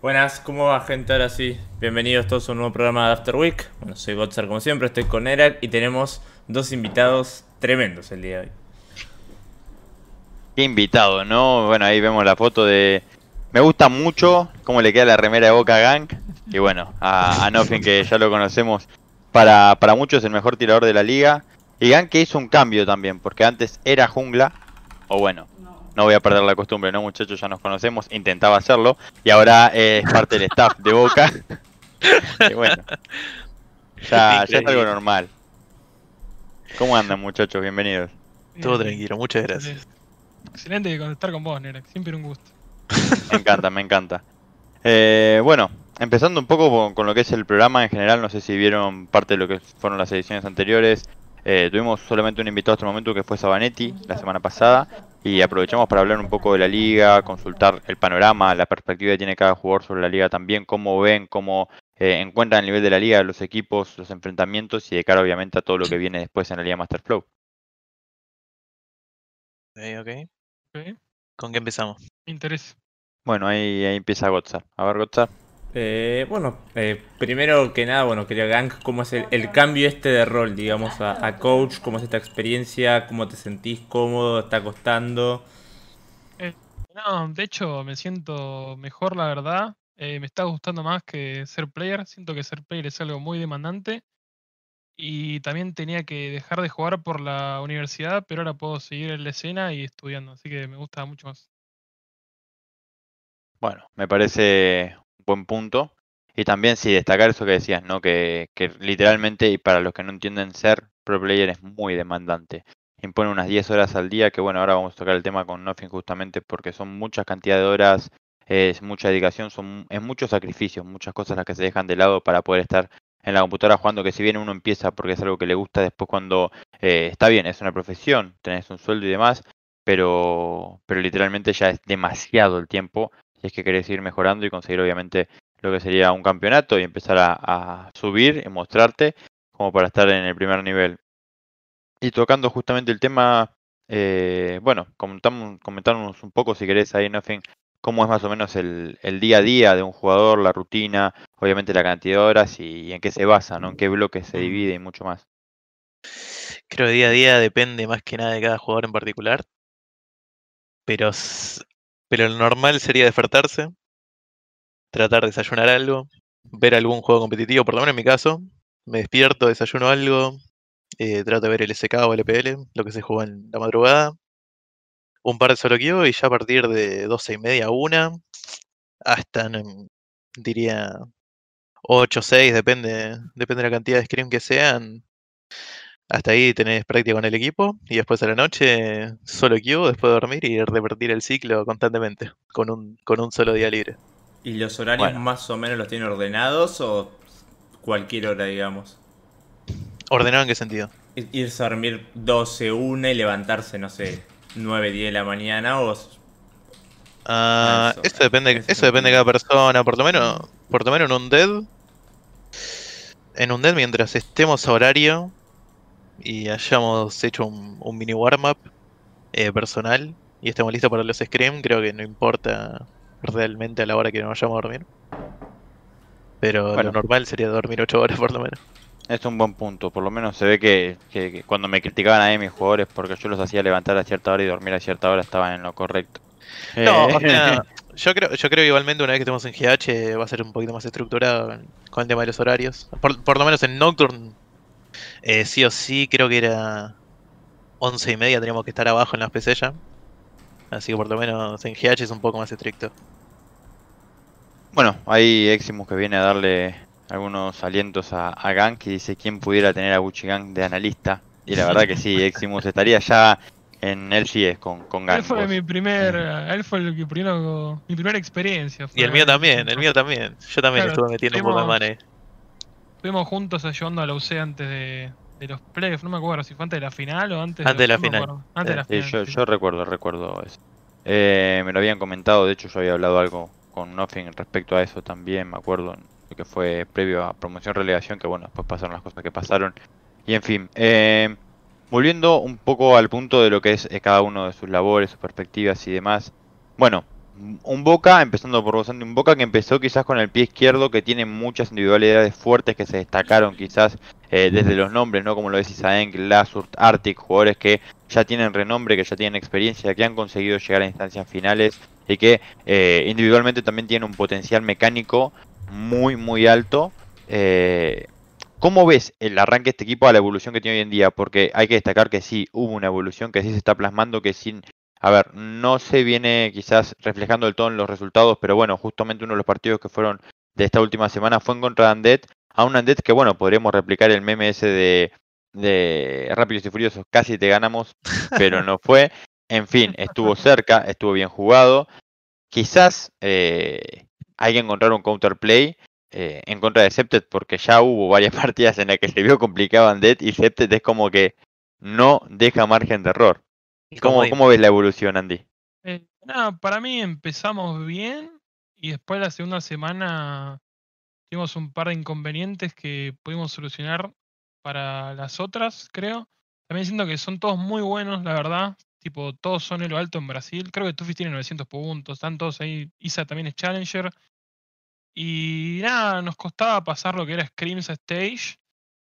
Buenas, ¿cómo va gente? Ahora sí, bienvenidos todos a un nuevo programa de After Week. Bueno, soy Gotzar como siempre, estoy con Erak y tenemos dos invitados tremendos el día de hoy. Qué invitado, ¿no? Bueno, ahí vemos la foto de... Me gusta mucho cómo le queda la remera de Boca Gang. Y bueno, a, a Nothing, que ya lo conocemos, para, para muchos el mejor tirador de la liga. Y Gang que hizo un cambio también, porque antes era jungla, o bueno, no voy a perder la costumbre, ¿no, muchachos? Ya nos conocemos, intentaba hacerlo, y ahora es parte del staff de Boca. y bueno, ya, ya es algo normal. ¿Cómo andan, muchachos? Bienvenidos. Todo tranquilo, muchas gracias. Excelente estar con vos, Nera. Siempre un gusto. Me encanta, me encanta. Eh, bueno, empezando un poco con, con lo que es el programa en general, no sé si vieron parte de lo que fueron las ediciones anteriores. Eh, tuvimos solamente un invitado hasta el momento que fue Sabanetti la semana pasada y aprovechamos para hablar un poco de la liga, consultar el panorama, la perspectiva que tiene cada jugador sobre la liga también, cómo ven, cómo eh, encuentran el nivel de la liga, los equipos, los enfrentamientos y de cara obviamente a todo lo que viene después en la liga Master Flow. Ok, ok. Ok. ¿Con qué empezamos? Interés. Bueno, ahí, ahí empieza Gotzar. A ver, Gotzar. Eh, bueno, eh, primero que nada, bueno, quería Gang, ¿cómo es el, el cambio este de rol, digamos, a, a coach? ¿Cómo es esta experiencia? ¿Cómo te sentís cómodo? ¿Está costando? No, de hecho me siento mejor, la verdad. Eh, me está gustando más que ser player. Siento que ser player es algo muy demandante. Y también tenía que dejar de jugar por la universidad, pero ahora puedo seguir en la escena y estudiando. Así que me gusta mucho más. Bueno, me parece buen punto. Y también sí, destacar eso que decías, ¿no? Que, que literalmente, y para los que no entienden, ser pro player es muy demandante. Impone unas 10 horas al día, que bueno, ahora vamos a tocar el tema con Nothing justamente porque son muchas cantidad de horas, es mucha dedicación, son, es mucho sacrificio, muchas cosas las que se dejan de lado para poder estar en la computadora jugando, que si bien uno empieza porque es algo que le gusta, después cuando eh, está bien, es una profesión, tenés un sueldo y demás, pero, pero literalmente ya es demasiado el tiempo si es que querés seguir mejorando y conseguir obviamente lo que sería un campeonato y empezar a, a subir y mostrarte como para estar en el primer nivel. Y tocando justamente el tema, eh, bueno, comentamos, comentarnos un poco si querés ahí, Nothing, cómo es más o menos el, el día a día de un jugador, la rutina, obviamente la cantidad de horas y, y en qué se basa, ¿no? En qué bloques se divide y mucho más. Creo que día a día depende más que nada de cada jugador en particular. Pero, pero lo normal sería despertarse, tratar de desayunar algo, ver algún juego competitivo, por lo menos en mi caso. Me despierto, desayuno algo, eh, trato de ver el SK o el EPL, lo que se juega en la madrugada. Un par de solo queue y ya a partir de 12 y media a una, hasta, diría, 8 o 6, depende, depende de la cantidad de scrim que sean. Hasta ahí tenés práctica con el equipo y después a la noche solo queue, después de dormir y repetir el ciclo constantemente, con un, con un solo día libre. ¿Y los horarios Bueno. más o menos los tienen ordenados o cualquier hora, digamos? ¿Ordenado en qué sentido? Irse a dormir 12, 1 y levantarse, no sé, 9, 10 de la mañana o... Ah, eso, eso depende, eso depende de cada persona, por lo menos, por lo menos en un dead. En un dead mientras estemos a horario y hayamos hecho un, un mini warm-up eh, personal y estemos listos para los scrim, creo que no importa realmente a la hora que nos vayamos a dormir. Pero Bueno. lo normal sería dormir 8 horas por lo menos. Es un buen punto, por lo menos se ve que, que- que cuando me criticaban a mí mis jugadores porque yo los hacía levantar a cierta hora y dormir a cierta hora estaban en lo correcto. No, Eh, o sea, yo creo, yo creo que igualmente una vez que estemos en GH va a ser un poquito más estructurado con, con el tema de los horarios. Por, por lo menos en Nocturne, eh, sí o sí, creo que era 11 y media, teníamos que estar abajo en las PC ya. Así que por lo menos en GH es un poco más estricto. Bueno, hay Eximus que viene a darle algunos alientos a, a Gang y dice quién pudiera tener a Gucci Gang de analista. Y la verdad que sí, Eximus estaría ya en LCS con, con Gang. Él fue vos. mi primer, él fue el que primero, mi primera experiencia. Y el mío también, el mío también. Yo también Claro, estuve metiendo un poco de estuvimos- Estuvimos juntos ayudando a la UC antes de, de los playoffs, no me acuerdo si fue antes de la final o antes, Antes de la final. acuerdo. Antes de la Sí, final. yo, sí. yo recuerdo, recuerdo eso. Eh, me lo habían comentado, de hecho yo había hablado algo con Nothing respecto a eso también, me acuerdo, lo que fue previo a promoción relegación, que bueno, después pasaron las cosas que pasaron. Y en fin, eh, volviendo un poco al punto de lo que es eh, cada uno de sus labores, sus perspectivas y demás. Bueno, un Boca, empezando por Rosandi, un Boca que empezó quizás con el pie izquierdo, que tiene muchas individualidades fuertes que se destacaron quizás eh, desde los nombres, ¿no? Como lo decís Aenk, Lasurt, Arctic, jugadores que ya tienen renombre, que ya tienen experiencia, que han conseguido llegar a instancias finales y que eh, individualmente también tienen un potencial mecánico muy, muy alto. Eh, ¿Cómo ves el arranque de este equipo a la evolución que tiene hoy en día? Porque hay que destacar que sí, hubo una evolución, que sí se está plasmando, que sin a ver, no se viene quizás reflejando del todo en los resultados, pero bueno, justamente uno de los partidos que fueron de esta última semana fue en contra de Andet, a un Andet que bueno, podríamos replicar el meme ese de, de Rápidos y Furiosos, casi te ganamos, pero no fue. En fin, estuvo cerca, estuvo bien jugado. Quizás eh, hay que encontrar un counterplay eh, en contra de Septet, porque ya hubo varias partidas en las que se vio complicado Andet y Septet es como que no deja margen de error. ¿Cómo, ¿Cómo, ves la evolución, Andy? Eh, nada, para mí empezamos bien y después la segunda semana tuvimos un par de inconvenientes que pudimos solucionar para las otras, creo. También siento que son todos muy buenos, la verdad. Tipo, todos son en lo alto en Brasil. Creo que Tufis tiene 900 puntos, están todos ahí. Isa también es Challenger. Y nada, nos costaba pasar lo que era Screams Stage.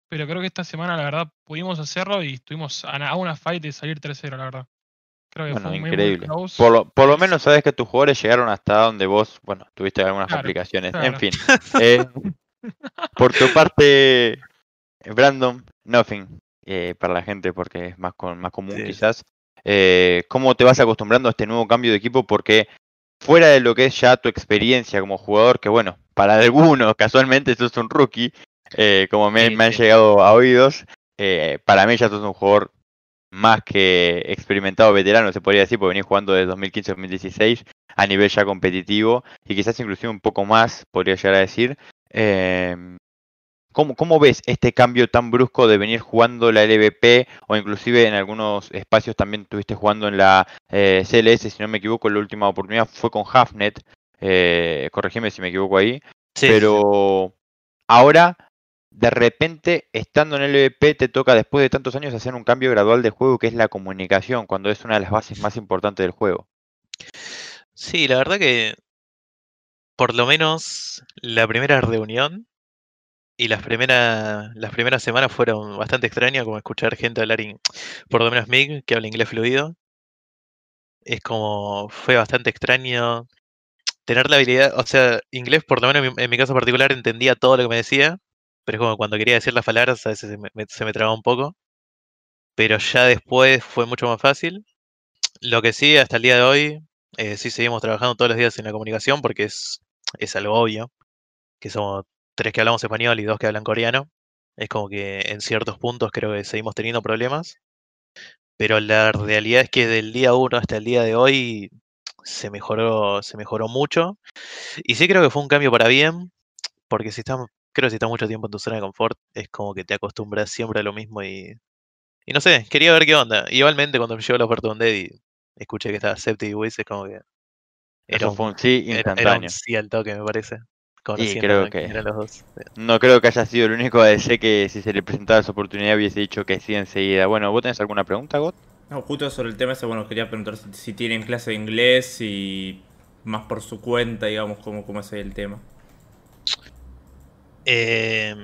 Pero creo que esta semana, la verdad, pudimos hacerlo y estuvimos a una fight de salir 3-0, la verdad. Creo que bueno, increíble. por, lo, por lo menos sabes que tus jugadores llegaron hasta donde vos, bueno, tuviste algunas complicaciones. En fin. Eh, por tu parte, Brandon, nothing. Eh, para la gente porque es más, con, más común quizás. Eh, ¿Cómo te vas acostumbrando a este nuevo cambio de equipo? Porque fuera de lo que es ya tu experiencia como jugador, que bueno, para algunos casualmente sos un rookie, eh, como me, han llegado a oídos, para mí ya sos un jugador más que experimentado veterano, se podría decir, porque venís jugando desde 2015-2016 a nivel ya competitivo y quizás inclusive un poco más, podría llegar a decir. Eh, ¿cómo, ves este cambio tan brusco de venir jugando la LVP o inclusive en algunos espacios también estuviste jugando en la eh, CLS, si no me equivoco, la última oportunidad fue con Halfnet, eh, corregime si me equivoco ahí, pero ahora de repente, estando en el LVP, te toca después de tantos años hacer un cambio gradual de juego que es la comunicación, cuando es una de las bases más importantes del juego. Sí, la verdad que por lo menos la primera reunión y las primeras semanas fueron bastante extrañas, como escuchar gente hablar, por lo menos Mig, que habla inglés fluido. Es como, fue bastante extraño tener la habilidad, o sea, inglés por lo menos en mi caso particular entendía todo lo que me decía, pero es como cuando quería decir las palabras, a veces se me, se me traba un poco. Pero ya después fue mucho más fácil. Lo que sí, hasta el día de hoy, eh, sí seguimos trabajando todos los días en la comunicación porque es, es algo obvio. Que somos tres que hablamos español y dos que hablan coreano. Es como que en ciertos puntos creo que seguimos teniendo problemas. Pero la realidad es que del día uno hasta el día de hoy se mejoró, se mejoró mucho. Y sí creo que fue un cambio para bien. Porque si estamos, creo que si estás mucho tiempo en tu zona de confort, es como que te acostumbras siempre a lo mismo y. Y no sé, quería ver qué onda. Igualmente, cuando me llegó la oferta de Dead y escuché que estaba Septi y Wiz, es como que. Era un, fue un sí instantáneo. sí al toque, me parece. Y creo que. Los dos. No creo que haya sido el único ADC que si se le presentaba esa oportunidad hubiese dicho que sí enseguida. Bueno, ¿vos tenés alguna pregunta, Got? No, justo sobre el tema ese, bueno, quería preguntar si, tienen clase de inglés y más por su cuenta, digamos, cómo, cómo es el tema. Eh,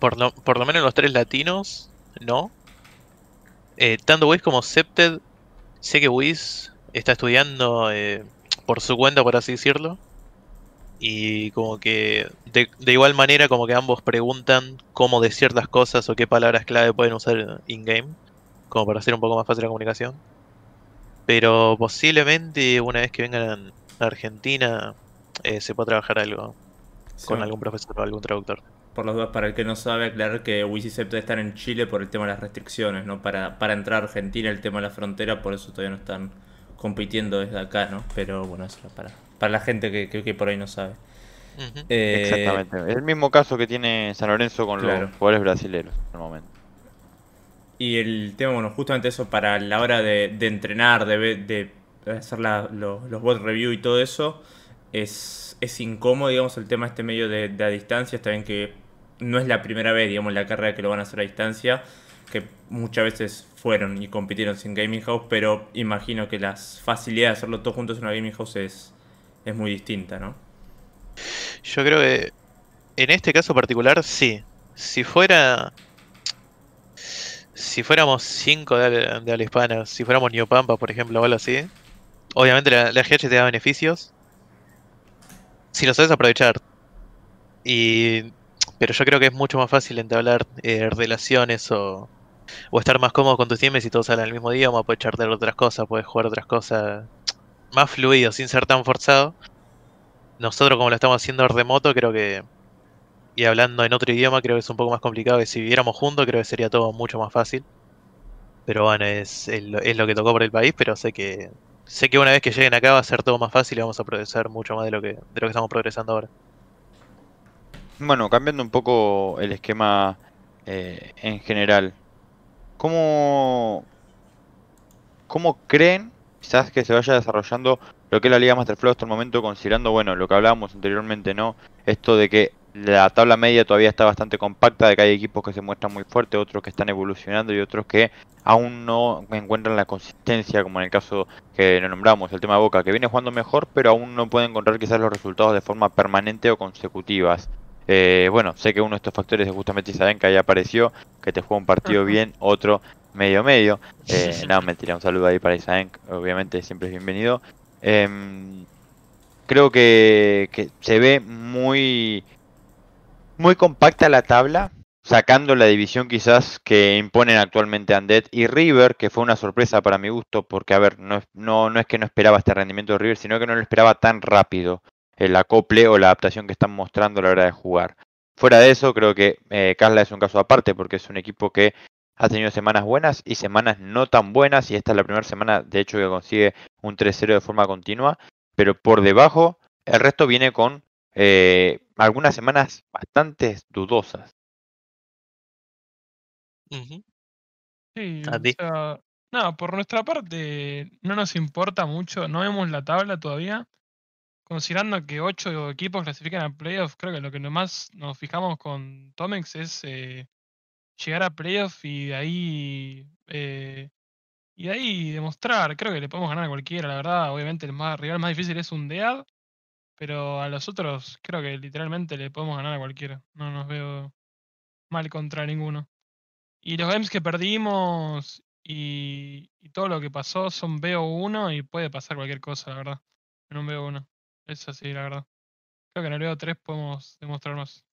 por, lo, por lo menos los tres latinos, no. Eh, tanto Wiz como Septed, sé que Wiz está estudiando eh, por su cuenta, por así decirlo. Y como que de, de, igual manera como que ambos preguntan cómo de ciertas cosas o qué palabras clave pueden usar in-game. Como para hacer un poco más fácil la comunicación. Pero posiblemente una vez que vengan a Argentina eh, se pueda trabajar algo con algún profesor o algún traductor. Por las dudas, para el que no sabe, aclarar que Wisicept están en Chile por el tema de las restricciones, ¿no? Para, para entrar a Argentina, el tema de la frontera, por eso todavía no están compitiendo desde acá, ¿no? Pero bueno, eso para, para la gente que, que, por ahí no sabe. Eh, Exactamente. Es el mismo caso que tiene San Lorenzo con los jugadores brasileños en el momento. Y el tema, bueno, justamente eso para la hora de, de entrenar, de, de hacer la, los bot review y todo eso, es es, incómodo, digamos, el tema este medio de, a distancia. Está bien que no es la primera vez, digamos, la carrera que lo van a hacer a distancia. que muchas veces fueron y compitieron sin Gaming House, pero imagino que las facilidades de hacerlo todos juntos en una Gaming House es, es muy distinta, ¿no? Yo creo que en este caso particular, sí. Si fuera. Si fuéramos 5 de, de hispana, si fuéramos New Pampa, por ejemplo, o algo así, obviamente la, la GH te da beneficios. Si lo sabes aprovechar. Y. Pero yo creo que es mucho más fácil entablar eh, relaciones o, o estar más cómodo con tus teams si todos hablan el mismo idioma, puedes charlar otras cosas, puedes jugar otras cosas más fluido, sin ser tan forzado. Nosotros como lo estamos haciendo remoto, creo que y hablando en otro idioma creo que es un poco más complicado que si viviéramos juntos creo que sería todo mucho más fácil. Pero bueno, es, es, lo, es lo que tocó por el país, pero sé que sé que una vez que lleguen acá va a ser todo más fácil y vamos a progresar mucho más de lo que, de lo que estamos progresando ahora. Bueno, cambiando un poco el esquema eh, en general, ¿cómo, ¿cómo creen quizás que se vaya desarrollando lo que es la Liga Master Flow hasta el momento, considerando, bueno, lo que hablábamos anteriormente, ¿no? Esto de que la tabla media todavía está bastante compacta, de que hay equipos que se muestran muy fuertes, otros que están evolucionando y otros que aún no encuentran la consistencia, como en el caso que lo nombramos, el tema de Boca, que viene jugando mejor, pero aún no puede encontrar quizás los resultados de forma permanente o consecutivas. Eh, bueno, sé que uno de estos factores es justamente que ahí apareció, que te juega un partido bien, otro medio medio. Eh, no, mentira, un saludo ahí para Isaben, obviamente siempre es bienvenido. Em, creo que, que se ve muy muy compacta la tabla, sacando la división quizás que imponen actualmente Undead y River, que fue una sorpresa para mi gusto, porque a ver, no, no, no es que no esperaba este rendimiento de River, sino que no lo esperaba tan rápido el acople o la adaptación que están mostrando a la hora de jugar. Fuera de eso, creo que eh, es un caso aparte, porque es un equipo que ha tenido semanas buenas y semanas no tan buenas, y esta es la primera semana, de hecho, que consigue un 3-0 de forma continua, pero por debajo, el resto viene con eh, algunas semanas bastante dudosas. Ujú. Sí, ¿A o ti? sea, no, por nuestra parte no nos importa mucho, no vemos la tabla todavía. Considerando que ocho equipos clasifican a playoff, creo que lo que más nos fijamos con Tomex es eh, llegar a playoff y de ahí eh, y de ahí demostrar. Creo que le podemos ganar a cualquiera, la verdad. Obviamente el más, rival más difícil es un DEAD, pero a los otros creo que literalmente le podemos ganar a cualquiera. No nos veo mal contra ninguno. Y los games que perdimos y, todo lo que pasó son BO1 y puede pasar cualquier cosa, la verdad. En un BO1. Es así, la verdad. Creo que en el BO3 podemos demostrar más.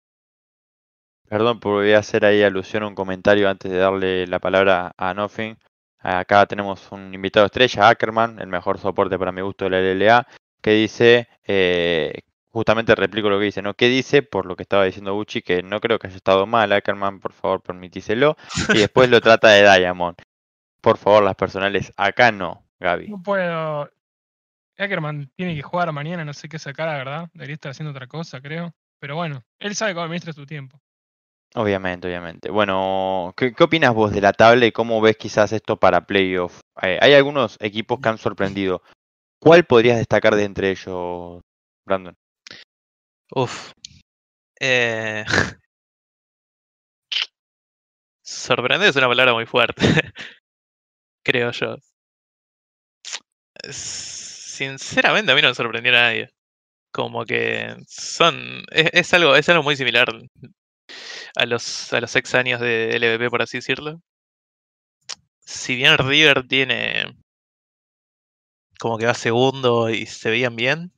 Perdón, por voy a hacer ahí alusión a un comentario antes de darle la palabra a Nothing. Acá tenemos un invitado estrella, Ackerman, el mejor soporte para mi gusto de la LLA, que dice, eh, justamente replico lo que dice, ¿no? ¿Qué dice? Por lo que estaba diciendo Gucci, que no creo que haya estado mal, Ackerman, por favor, permitíselo. Y después lo trata de Diamond. Por favor, las personales, acá no, Gaby. No puedo. Ackerman tiene que jugar mañana, no sé qué sacar, la verdad. Debería estar haciendo otra cosa, creo. Pero bueno, él sabe cómo administra su tiempo. Obviamente, obviamente. Bueno, ¿qué, qué opinas vos de la tabla y cómo ves quizás esto para playoff? Eh, hay algunos equipos que han sorprendido. ¿Cuál podrías destacar de entre ellos, Brandon? Uf. Eh... Sorprender es una palabra muy fuerte. Creo yo. Sinceramente a mí no me sorprendió a nadie. Como que son. Es, es algo, es algo muy similar a los, a los ex años de LVP, por así decirlo. Si bien River tiene. Como que va segundo y se veían bien.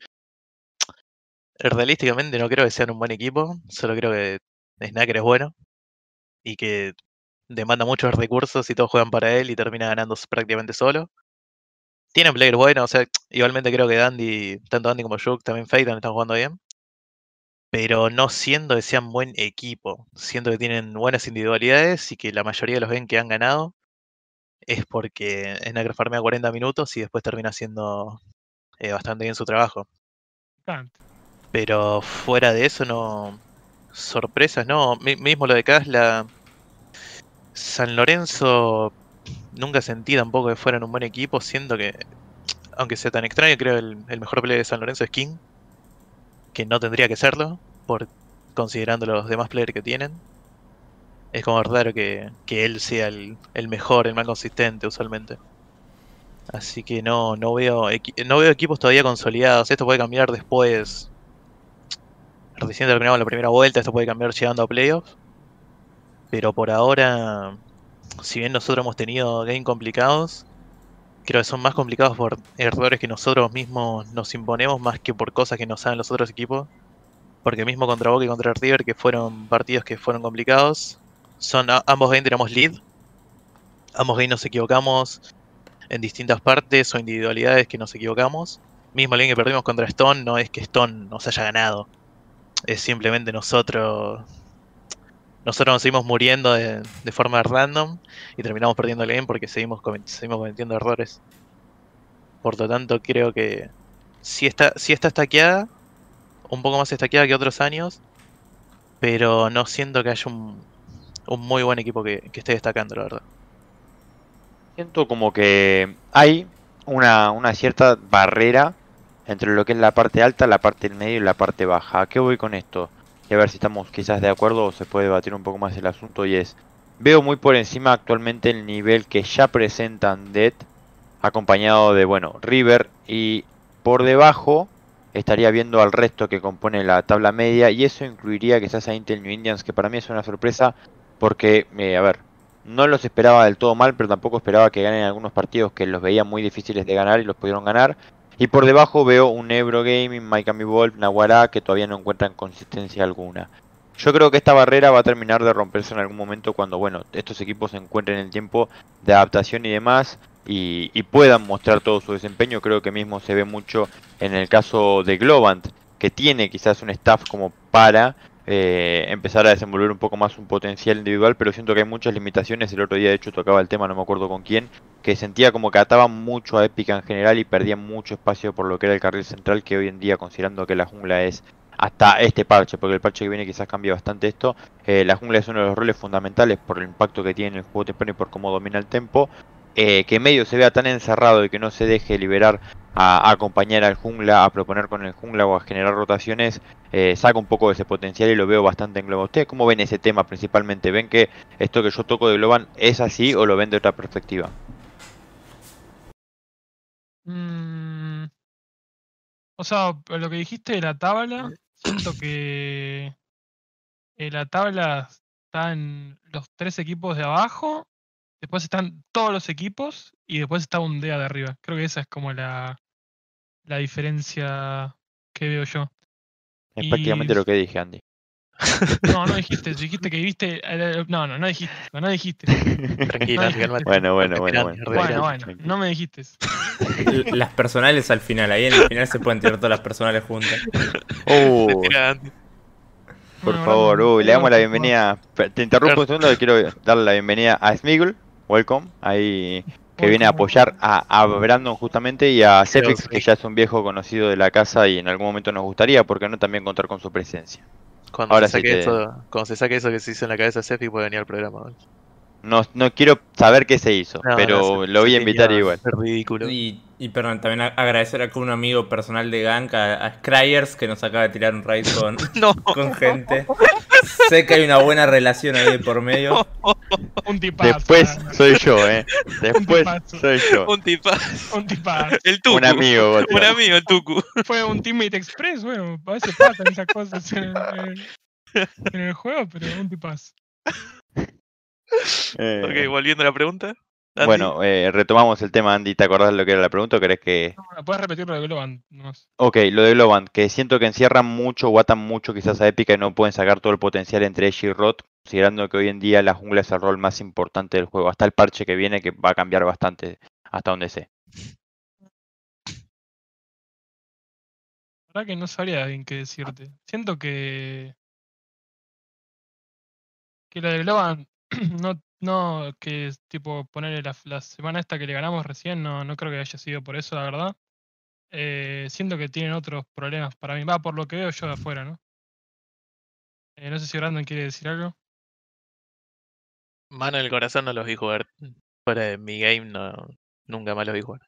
Realísticamente no creo que sean un buen equipo. Solo creo que Snacker es bueno. Y que demanda muchos recursos y todos juegan para él y termina ganando prácticamente solo. Tienen players buenos, o sea, igualmente creo que Dandy, tanto Dandy como Juk, también Feitan están jugando bien. Pero no siento que sean buen equipo. Siento que tienen buenas individualidades y que la mayoría de los ven que han ganado es porque Snacker farmea 40 minutos y después termina haciendo eh, bastante bien su trabajo. Pero fuera de eso no. Sorpresas, no. Mi- mismo lo de Casla. San Lorenzo. Nunca sentí tampoco que fueran un buen equipo. Siento que. Aunque sea tan extraño, creo el, el mejor player de San Lorenzo es King. Que no tendría que serlo. Por, considerando los demás players que tienen. Es como raro que, que él sea el, el mejor, el más consistente usualmente. Así que no, no veo no veo equipos todavía consolidados. Esto puede cambiar después. Recién terminamos la primera vuelta, esto puede cambiar llegando a playoffs. Pero por ahora, si bien nosotros hemos tenido game complicados, creo que son más complicados por errores que nosotros mismos nos imponemos más que por cosas que nos hagan los otros equipos. Porque mismo contra Boca y contra River, que fueron partidos que fueron complicados, son ambos games tenemos lead. Ambos games nos equivocamos en distintas partes o individualidades que nos equivocamos. Mismo el que perdimos contra Stone no es que Stone nos haya ganado. Es simplemente nosotros. Nosotros nos seguimos muriendo de, de forma random y terminamos perdiendo el game porque seguimos, seguimos cometiendo errores. Por lo tanto, creo que sí está, sí está estaqueada, un poco más estaqueada que otros años, pero no siento que haya un, un muy buen equipo que, que esté destacando, la verdad. Siento como que hay una, una cierta barrera entre lo que es la parte alta, la parte del medio y la parte baja. ¿A qué voy con esto? Y a ver si estamos quizás de acuerdo o se puede debatir un poco más el asunto y es, veo muy por encima actualmente el nivel que ya presentan Dead, acompañado de, bueno, River y por debajo estaría viendo al resto que compone la tabla media y eso incluiría quizás a Intel New Indians, que para mí es una sorpresa porque, eh, a ver, no los esperaba del todo mal, pero tampoco esperaba que ganen algunos partidos que los veía muy difíciles de ganar y los pudieron ganar. Y por debajo veo un Ebro Gaming, Miami Wolf, Naguará, que todavía no encuentran consistencia alguna. Yo creo que esta barrera va a terminar de romperse en algún momento cuando, bueno, estos equipos encuentren el tiempo de adaptación y demás y, y puedan mostrar todo su desempeño. Creo que mismo se ve mucho en el caso de Globant, que tiene quizás un staff como para eh, empezar a desenvolver un poco más un potencial individual, pero siento que hay muchas limitaciones. El otro día, de hecho, tocaba el tema, no me acuerdo con quién, que sentía como que ataban mucho a Epica en general y perdían mucho espacio por lo que era el carril central, que hoy en día, considerando que la jungla es hasta este parche, porque el parche que viene quizás cambia bastante esto, eh, la jungla es uno de los roles fundamentales por el impacto que tiene en el juego temprano y por cómo domina el tempo. Eh, que medio se vea tan encerrado y que no se deje liberar a, a acompañar al jungla, a proponer con el jungla o a generar rotaciones, eh, saca un poco de ese potencial y lo veo bastante en Globo. ¿Ustedes cómo ven ese tema principalmente? ¿Ven que esto que yo toco de Globan es así o lo ven de otra perspectiva? Mm, o sea, lo que dijiste de la tabla, siento que eh, la tabla está en los tres equipos de abajo, después están todos los equipos y después está un DEA de arriba. Creo que esa es como la, la diferencia que veo yo. Es Y- prácticamente lo que dije, Andy. No, no dijiste, dijiste que viste. eh, No, no, no dijiste, no dijiste. Tranquilo, No. Bueno, bueno, bueno, bueno. Bueno, bueno, no me dijiste. Las personales al final, ahí en el final se pueden tirar todas las personales juntas. Uh, Andy. por Bueno, favor, uy, le damos la bienvenida. Te interrumpo un segundo, quiero darle la bienvenida a Smiggle. Welcome. Ahí que viene a apoyar a, a Brandon justamente y a Cepix, sí. que ya es un viejo conocido de la casa y en algún momento nos gustaría, ¿por qué no también contar con su presencia? Cuando, Ahora se sí saque te- eso, cuando se saque eso que se hizo en la cabeza de Sefi puede venir al programa. No, no quiero saber qué se hizo, No, pero no, lo voy a invitar igual. Es ridículo. Y, y perdón, también agradecer a un amigo personal de Gank, a, a Scryers, que nos acaba de tirar un raid con, No, con gente. Sé que hay una buena relación ahí de por medio. Un tipazo. Después soy yo, eh. Después tipazo. soy yo. un tipa. Un tipazo. El Tucu. Un amigo. Un amigo, el Tucu. Fue un Teammate Express, bueno, a veces pasan esas cosas en el, en el juego, pero un tipazo. Eh, Ok, volviendo a la pregunta. Andy. Bueno, eh, retomamos el tema, Andy. ¿Te acordás de lo que era la pregunta o crees que.? No, puedes repetir lo de Globan nomás. Ok, lo de Globant, que siento que encierran mucho o atan mucho quizás a Epica y no pueden sacar todo el potencial entre ella y Rot, considerando que hoy en día la jungla es el rol más importante del juego. Hasta el parche que viene que va a cambiar bastante hasta donde sé. La verdad que no sabría bien qué decirte. Siento que. Que la de Globan no, no, que es tipo ponerle la, la semana esta que le ganamos recién, no, no creo que haya sido por eso, la verdad. Eh, siento que tienen otros problemas para mí. Va por lo que veo yo de afuera, ¿no? Eh, no sé si Brandon quiere decir algo. Mano en el corazón no los vi jugar. Fuera de mi game, no, nunca más los vi jugar.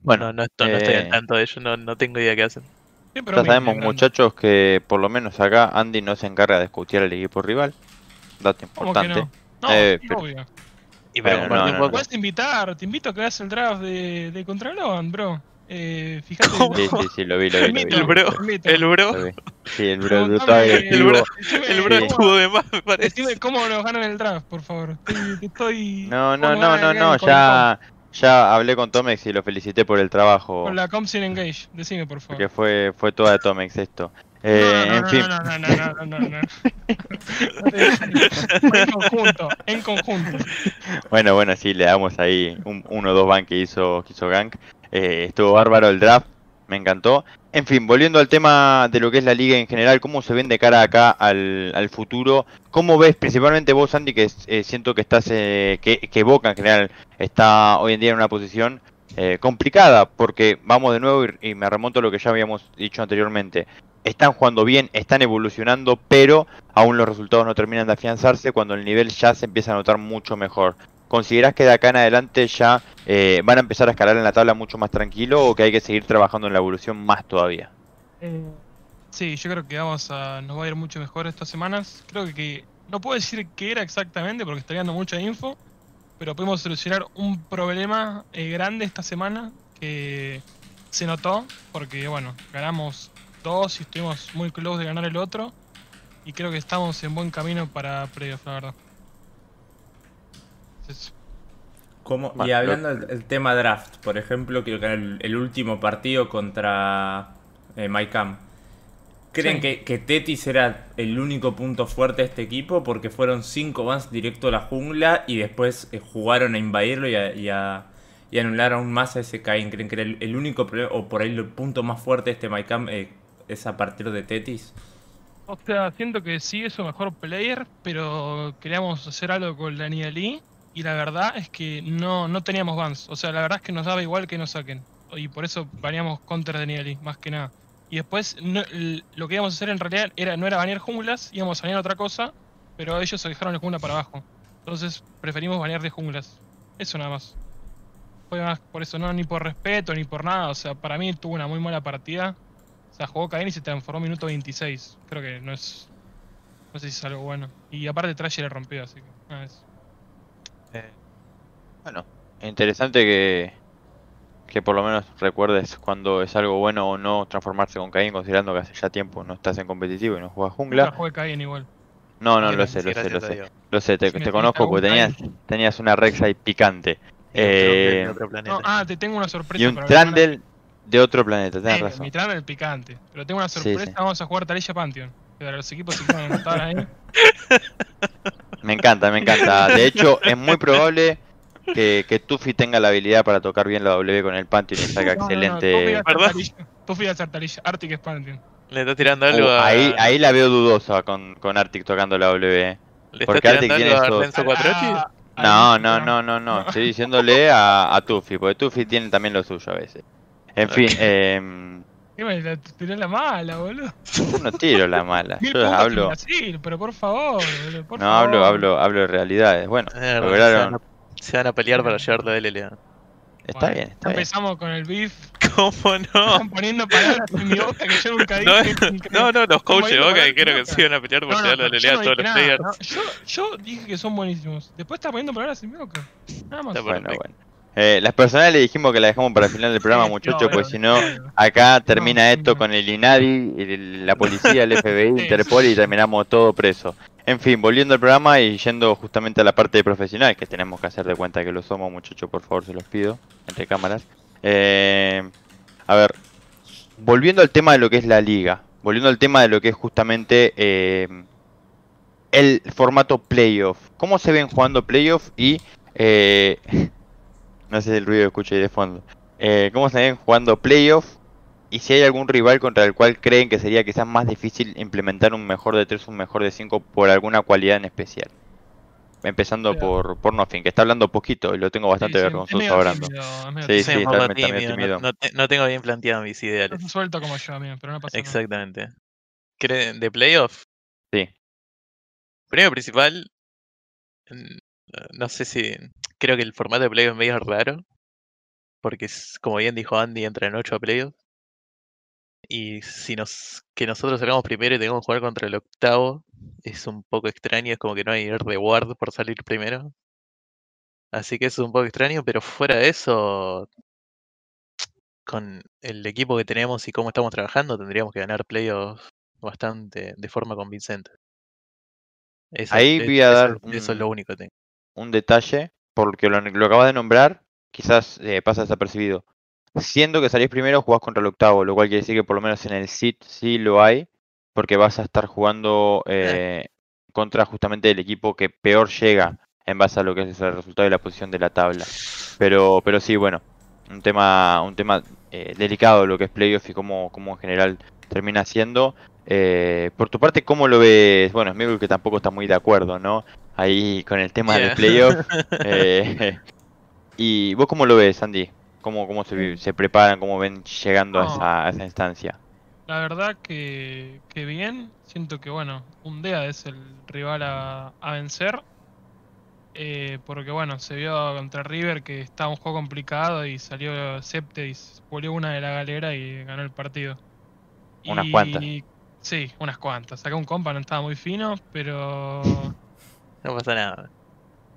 Bueno, no, no, estoy, no estoy eh, al tanto de ellos, no, no tengo idea qué hacen. Ya sabemos, grande. muchachos, que por lo menos acá Andy no se encarga de escutear al equipo rival. Dato ¿Cómo que importante. no? No, Eh, pero- obvio. Y para no, no. Puedes invitar, te invito a que hagas el draft de, de Contralogan, bro. Eh, fíjate. ¿Cómo? Sí, sí, sí, lo vi, lo vi. Lo vi, Invito, El bro, lo vi, el bro, lo vi. Sí, el bro, el bro el bro, el bro estuvo de más, me parece. Decime cómo nos ganan el draft, por favor. Estoy. te estoy No, no, no, no, el no, ya, ya hablé con Tomex y lo felicité por el trabajo. Con la Compsin Engage. Decime, por favor. Porque fue, fue toda de Tomex esto. Eh, no, no, en no, fin, no, no, no, no, no, en conjunto, en conjunto. bueno, bueno, sí, le damos ahí un 1-2 ban que hizo, que hizo Gank. Eh, estuvo bárbaro el draft, me encantó. En fin, volviendo al tema de lo que es la liga en general, ¿cómo se ven de cara acá al, al futuro? ¿Cómo ves, principalmente vos, Andy, que eh, siento que estás, eh, que, que Boca en general está hoy en día en una posición eh, complicada? Porque vamos de nuevo y, y me remonto a lo que ya habíamos dicho anteriormente. Están jugando bien, están evolucionando, pero aún los resultados no terminan de afianzarse cuando el nivel ya se empieza a notar mucho mejor. ¿Considerás que de acá en adelante ya eh, van a empezar a escalar en la tabla mucho más tranquilo o que hay que seguir trabajando en la evolución más todavía? Eh, Sí, yo creo que vamos a, nos va a ir mucho mejor estas semanas. Creo que, no puedo decir qué era exactamente porque estaría dando mucha info, pero pudimos solucionar un problema eh, grande esta semana que se notó porque, bueno, ganamos dos y estuvimos muy close de ganar el otro y creo que estamos en buen camino para playoff, la verdad. Es- ¿Cómo? Bueno, y hablando del el tema draft, por ejemplo, creo que en el, el último partido contra eh, MyCam. ¿Creen Sí. que, que Tetis era el único punto fuerte de este equipo? Porque fueron cinco bans directo a la jungla y después eh, jugaron a invadirlo y a, y a- y anular aún más a ese Kain. ¿Creen que era el, el único problema, o por ahí el punto más fuerte de este MyCam eh, es a partir de Tetis? O sea, siento que sí es su mejor player, pero queríamos hacer algo con la Nialí y la verdad es que no, no teníamos bans. O sea, la verdad es que nos daba igual que nos saquen. Y por eso baneamos counter de Nialí, más que nada. Y después lo que íbamos a hacer en realidad era, no era banear junglas, íbamos a banear otra cosa, pero ellos se dejaron el jungla para abajo. Entonces preferimos banear de junglas. Eso nada más. Fue más por eso, no ni por respeto ni por nada. O sea, para mí tuvo una muy mala partida. O sea, jugó Kayn y se transformó en minuto 26. Creo que no es. No sé si es algo bueno. Y aparte Trash le rompió, así que. nada, eso. Bueno, interesante que, que por lo menos recuerdes cuando es algo bueno o no transformarse con Caín, considerando que hace ya tiempo no estás en competitivo y no juegas jungla. jugué Kayn igual. No, no, lo sé, lo sé, lo sé. Lo sé, te, Si me te conozco porque tenías, tenías una Rek'Sai picante. Eh. No, ah, te tengo una sorpresa. y un Trundle de otro planeta, tenés Eh, razón. Mi Trundle picante. Pero tengo una Sí, sorpresa. sí. Vamos a jugar Talilla Pantheon. Pero los equipos se quieren anotar ahí. Me encanta, me encanta. De hecho, es muy probable que, que Tuffy tenga la habilidad para tocar bien la W con el Pantheon y salga No, no, no, excelente. Tufi va a a hacer Talilla. Arctic es Pantheon. Le está tirando algo Uh, a. ahí, ahí la veo dudosa con, con Arctic tocando la W. ¿Le porque está Arctic tirando tiene algo a esos-? Ah, No, no, no, no, no. Estoy diciéndole a, a Tuffy, porque Tuffy tiene también lo suyo a veces. En fin, eh, ¿Qué me la tiré la mala, boludo? yo no tiro la mala. Yo hablo, Brasil, pero por favor, por no favor. hablo, hablo, hablo de realidades. Bueno, van lograron. a, se van a pelear para llevarlo a LLA. Está Bueno, bien, está bien. Empezamos con el beef. ¿Cómo no? Están poniendo palabras en mi boca que yo nunca dije. No, no, no, los coaches de Boca que creo que se iban a pelear por No, no, llevarlo a pero LLA a no todos los nada, players. ¿no? Yo, yo dije que son buenísimos. Después está poniendo palabras en mi boca. Nada más. Está Bueno, perfecto. bueno. Eh, las personales le dijimos que la dejamos para el final del programa, muchachos, no, pues no, si no, acá termina esto con el INADI, el- la policía, el FBI, Interpol y terminamos todo preso. En fin, volviendo al programa y yendo justamente a la parte de profesional, que tenemos que hacer de cuenta que lo somos, muchachos, por favor, se los pido, entre cámaras. Eh, a ver, volviendo al tema de lo que es la liga, volviendo al tema de lo que es justamente eh, el formato playoff. ¿Cómo se ven jugando playoff y... no sé el ruido que escucho ahí de fondo. Eh, ¿Cómo se ven jugando playoff? Y si hay algún rival contra el cual creen que sería quizás más difícil implementar un mejor de 3, un mejor de 5 por alguna cualidad en especial. Empezando por, por Nothing, que está hablando poquito y lo tengo bastante Sí, sí, es vergonzoso hablando. Sí, tímido. Sí, tímido, tímido. no, no te- no tengo bien planteadas mis No ideales. se suelta como yo, amigo, pero no pasa nada. Exactamente. ¿Creen de playoff? Sí. Primero principal, mm, no sé si. Creo que el formato de playoff es medio raro. Porque, es, como bien dijo Andy, entra en 8 a playoff. Y si nos que nosotros salgamos primero y tengamos que jugar contra el octavo, es un poco extraño, es como que no hay reward por salir primero. Así que eso es un poco extraño, pero fuera de eso, con el equipo que tenemos y cómo estamos trabajando, tendríamos que ganar playoffs bastante de forma convincente. Eso, Ahí voy a eso- dar eso es lo único que tengo. un detalle, porque lo, lo acabas de nombrar, quizás eh, pasa desapercibido. Siendo que salís primero, jugás contra el octavo, lo cual quiere decir que por lo menos en el SIT sí lo hay, porque vas a estar jugando eh, contra justamente el equipo que peor llega en base a lo que es el resultado de la posición de la tabla. Pero, pero sí, bueno, un tema, un tema eh, delicado lo que es playoff y cómo, cómo en general termina siendo. Eh, por tu parte, ¿cómo lo ves? Bueno, es Miguel que tampoco está muy de acuerdo, ¿no? Ahí con el tema del Yeah. playoff. eh, ¿Y vos cómo lo ves, Andy? ¿Cómo, cómo se, se preparan, cómo ven llegando a esa, a esa instancia? La verdad que, que bien. Siento que, bueno, Undea es el rival a, a vencer. Eh, porque, bueno, se vio contra River que estaba un juego complicado y salió Septe y volvió una de la galera y ganó el partido. Unas Y- cuantas. Sí, unas cuantas. Sacó un compa, no estaba muy fino, pero. No pasa nada.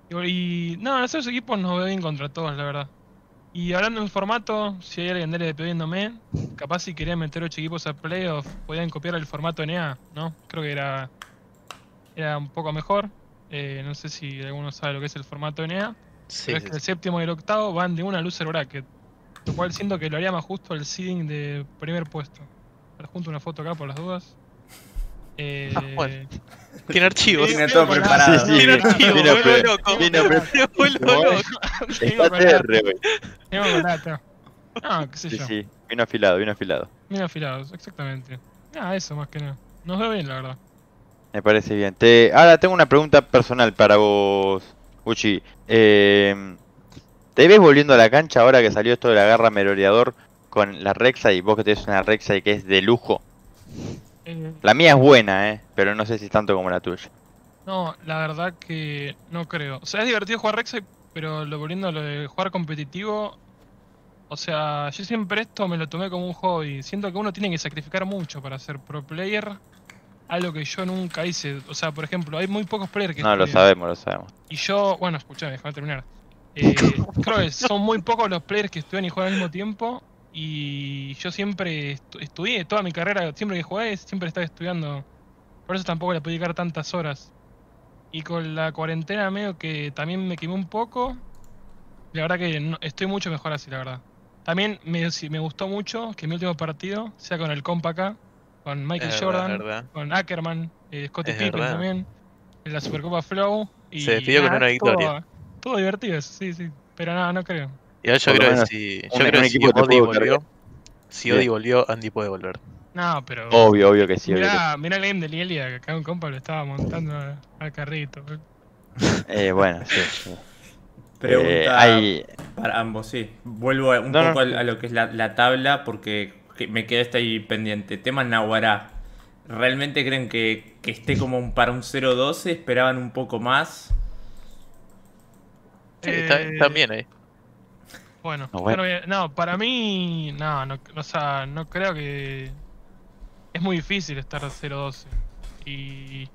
Y, y no, esos equipos nos veo bien contra todos, la verdad. Y hablando en formato, si hay alguien dele pidiéndome, capaz si querían meter 8 equipos a playoff, podían copiar el formato NA, ¿no? Creo que era, era un poco mejor. Eh, no sé si alguno sabe lo que es el formato NA. Sí, pero es sí, que el séptimo y el octavo van de una loser bracket. Lo cual siento que lo haría más justo el seeding de primer puesto. Ahora junto una foto acá por las dudas. Eh, Ah, bueno. Tiene archivos. Sí, Tiene sí, todo preparado. Sí, sí, Tiene vino- archivos, vuelvo loco. Como loco. tengo Está TR, güey. No, qué sé Sí, yo. sí, vino afilado, vino afilado. Bien afilados, exactamente. Ah, eso más que nada. Nos veo bien, la verdad. Me parece bien. Te... Ahora tengo una pregunta personal para vos, Uchi. Eh, ¿Te ves volviendo a la cancha ahora que salió esto de la garra merodeador con la Rexa y vos que tenés una Rexa y que es de lujo? La mía es buena, eh, pero no sé si tanto como la tuya. no, la verdad que no creo. O sea, es divertido jugar Rek'Sai, pero lo volviendo a lo de jugar competitivo. O sea, yo siempre esto me lo tomé como un hobby. Siento que uno tiene que sacrificar mucho para ser pro player. Algo que yo nunca hice. O sea, por ejemplo, hay muy pocos players que No, lo sabemos, lo sabemos. Y yo, bueno, escuchame, déjame terminar. Eh, creo que son muy pocos los players que estudian y juegan al mismo tiempo. Y yo siempre estu- estudié, toda mi carrera, siempre que jugué, siempre estaba estudiando. Por eso tampoco le pude dedicar tantas horas. Y con la cuarentena medio que también me quemé un poco. La verdad que no- estoy mucho mejor así, la verdad. También me, me gustó mucho que mi último partido sea con el compa acá, con Michael Es Jordan, verdad. con Ackerman, eh, Scottie Pippen verdad. también, en la Supercopa Flow. Y Se despidió con una victoria. Todo, todo divertido, eso, sí, sí. Pero nada, no creo. Igual yo creo que si, yo creo que si Odi volvió, si. Odi volvió, Andy puede volver. No, pero. Obvio, obvio que sí, obvio que mirá, mirá el game de Lielia, que acá un compa lo estaba montando al carrito. Eh, bueno, sí, sí. Pregunta Eh, hay... para ambos, sí. Vuelvo un No, poco a lo que es la, la tabla porque que- me quedé hasta ahí pendiente. Tema Nahuará. ¿Realmente creen que, que esté como un, para un 0-12? ¿Esperaban un poco más? Sí, Eh, está bien ahí. Bueno, No, bueno. no, no, para mí, no, no, o sea, no creo que es muy difícil estar a 0-12 y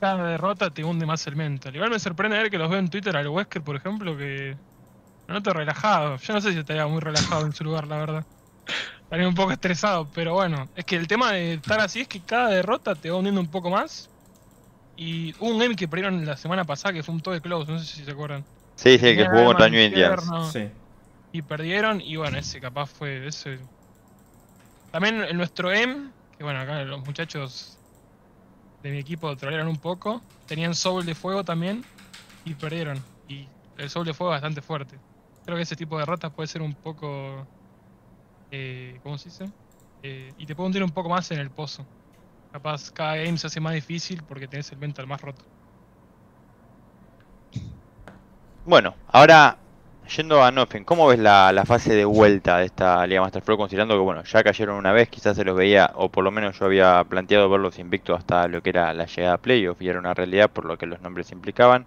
cada derrota te hunde más el mental. Igual me sorprende ver que los veo en Twitter al Wesker, por ejemplo, que lo noto relajado. Yo no sé si estaría muy relajado en su lugar, la verdad. Estaría un poco estresado, pero bueno, es que el tema de estar así es que cada derrota te va hundiendo un poco más. Y hubo un game que perdieron la semana pasada que fue un toque close, no sé si se acuerdan. Sí, sí, el que jugó contra New Indians. Sí. Y perdieron y bueno ese capaz fue ese también en nuestro M que bueno acá los muchachos de mi equipo trolearon un poco tenían soul de fuego también y perdieron y el soul de fuego es bastante fuerte. Creo que ese tipo de derrotas puede ser un poco eh, ¿cómo se dice? Eh, y te puede hundir un poco más en el pozo. Capaz cada game se hace más difícil porque tenés el mental más roto. Bueno, ahora yendo a Nofen, ¿cómo ves la, la fase de vuelta de esta Liga Master Pro? Considerando que, bueno, ya cayeron una vez, quizás se los veía, o por lo menos yo había planteado verlos invictos hasta lo que era la llegada a playoff y era una realidad por lo que los nombres implicaban.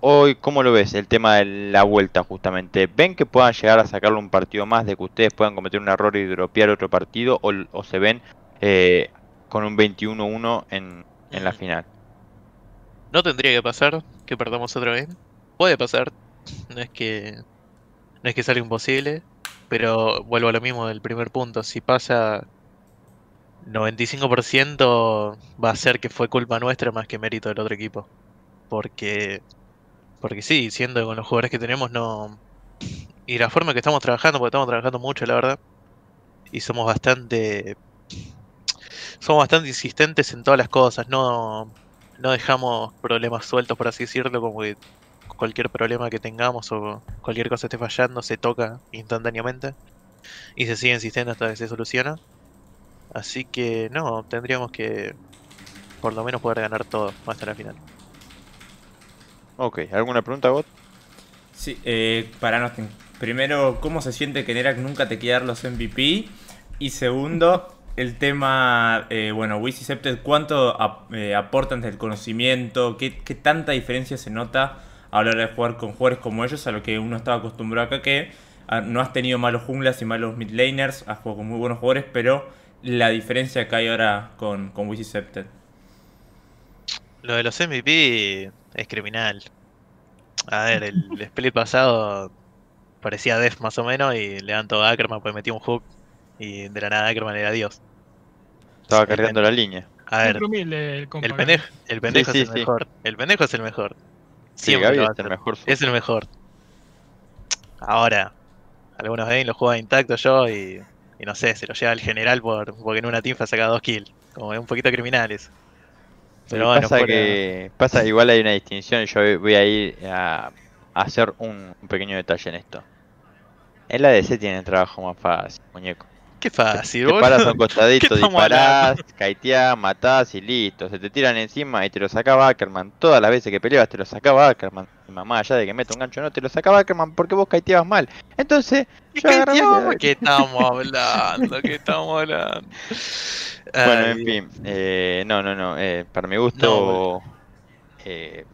hoy, ¿cómo lo ves el tema de la vuelta justamente? ¿Ven que puedan llegar a sacarle un partido más, de que ustedes puedan cometer un error y dropear otro partido? ¿O, o se ven eh, con un 21-1 en, en la final? No tendría que pasar que perdamos otra vez. Puede pasar. No es que. No es que salga imposible. Pero vuelvo a lo mismo del primer punto. Si pasa 95% va a ser que fue culpa nuestra más que mérito del otro equipo. Porque. Porque sí, siendo con los jugadores que tenemos no. Y la forma que estamos trabajando, porque estamos trabajando mucho, la verdad. Y somos bastante. Somos bastante insistentes en todas las cosas. No. No dejamos problemas sueltos, por así decirlo, como que cualquier problema que tengamos o cualquier cosa esté fallando se toca instantáneamente. Y se sigue insistiendo hasta que se soluciona. Así que no, tendríamos que por lo menos poder ganar todo hasta la final. Ok, ¿alguna pregunta, Got? Sí, eh, para Nostin. Primero, ¿cómo se siente que Nerak nunca te quiere dar los MVP? Y segundo, el tema, eh, bueno, Wiz y Septet, ¿cuánto ap- eh, aportan del conocimiento? ¿Qué, ¿Qué tanta diferencia se nota a la hora de jugar con jugadores como ellos a lo que uno estaba acostumbrado acá? Que ah, no has tenido malos junglas y malos mid laners, has jugado con muy buenos jugadores, pero la diferencia que hay ahora con, con Wiz y Septet. Lo de los MVP es criminal. A ver, el split pasado parecía Def más o menos y levantó a Ackerman pues metió un hook y de la nada Ackerman era Dios. Estaba El cargando la línea. A ver, el el pendejo, el pendejo sí, es el sí. mejor. El pendejo es el mejor. Sí, Gaby es el mejor. Es el mejor. Ahora, algunos ven lo juega intacto yo y, y no sé, se lo lleva el general por porque en una teamfa saca dos kills. Como es un poquito criminales. Pero bueno, pasa fuera- que pasa igual hay una distinción yo voy a ir a, hacer un, un pequeño detalle en esto. En la DC tienen trabajo más fácil, muñeco. Qué fácil, Te paras a boludo. un costadito, ¿Qué estamos disparás, caiteás, matás y listo. Se te tiran encima y te lo sacaba Ackerman. Todas las veces que peleabas te lo sacaba Ackerman. Y mamá, allá de que meta un gancho no, te lo sacaba Ackerman porque vos caiteabas mal. Entonces, ¿Qué yo estamos hablando? ¿Qué estamos hablando? Bueno, en fin, eh, no, no, no, eh, para mi No, gusto eh,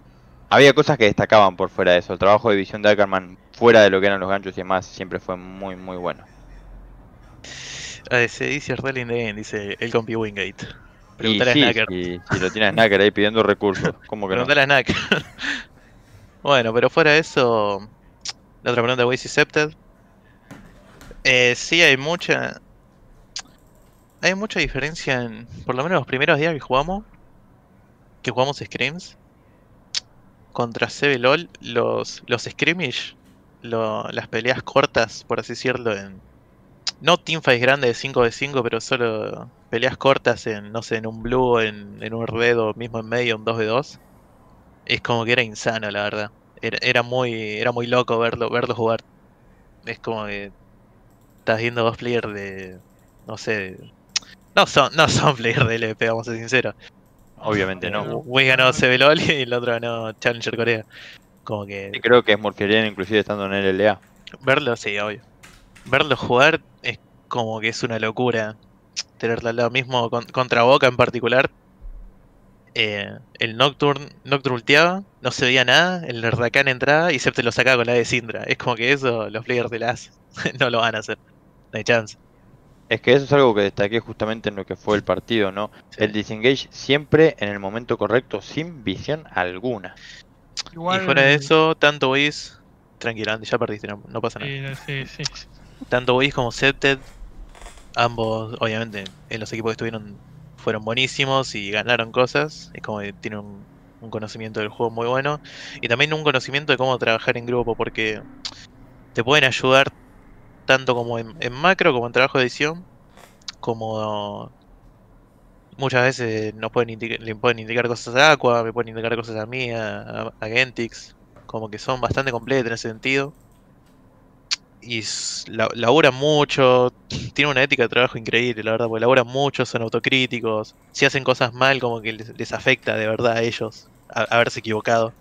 había cosas que destacaban por fuera de eso. El trabajo de visión de Ackerman fuera de lo que eran los ganchos y demás siempre fue muy, muy bueno. Ah, se dice Sterling de Game, dice el compi Wingate. Preguntale a sí, Snacker. si, si lo tiene Snacker ahí pidiendo recursos, ¿cómo que no? Preguntale a Snacker. bueno, pero fuera de eso, la otra pregunta de Waze Accepted. Eh, sí hay mucha. Hay mucha diferencia en. Por lo menos los primeros días que jugamos. Que jugamos scrims. Contra CBLOL, los, los scrimmage. lo- las peleas cortas, por así decirlo, en. No teamfights grandes de 5 de 5, pero solo peleas cortas en, no sé, en un blue, en, en un red o mismo en medio, un 2 de 2. Es como que era insano, la verdad. Era, era muy era muy loco verlo verlo jugar. Es como que estás viendo dos players de no sé, no son no son players de LVP, vamos a ser sinceros. Obviamente no. Wiz ganó CBLOL y el otro ganó Challenger Corea. Como que Y creo que es inclusive estando en el LLA. verlo, sí, obvio. Verlo jugar es como que es una locura. Tenerlo al lado mismo con- contra Boca en particular. eh, el Nocturne, Nocturne ulteaba, no se veía nada, el Rakan entraba y Septe lo sacaba con la de Syndra. Es como que eso los players de las no lo van a hacer. No hay chance. Es que eso es algo que destaqué justamente en lo que fue el partido, ¿no? Sí. El disengage siempre en el momento correcto, sin visión alguna. Igual, Y fuera de eso, tanto Wiz, tranquilo, Andy, ya perdiste, no, no pasa nada. sí, sí, sí. Tanto Wiz como Septed, ambos, obviamente, en los equipos que estuvieron fueron buenísimos y ganaron cosas. Es como que tienen un, conocimiento del juego muy bueno. Y también un conocimiento de cómo trabajar en grupo, porque te pueden ayudar tanto como en, macro, como en trabajo de edición, como muchas veces nos pueden le pueden indicar cosas a Aqua, me pueden indicar cosas a mí, a, a Gentix, como que son bastante completos en ese sentido. Y la- laburan mucho, tienen una ética de trabajo increíble, la verdad, porque laburan mucho, son autocríticos. Si hacen cosas mal, como que les, les afecta de verdad a ellos a- haberse equivocado.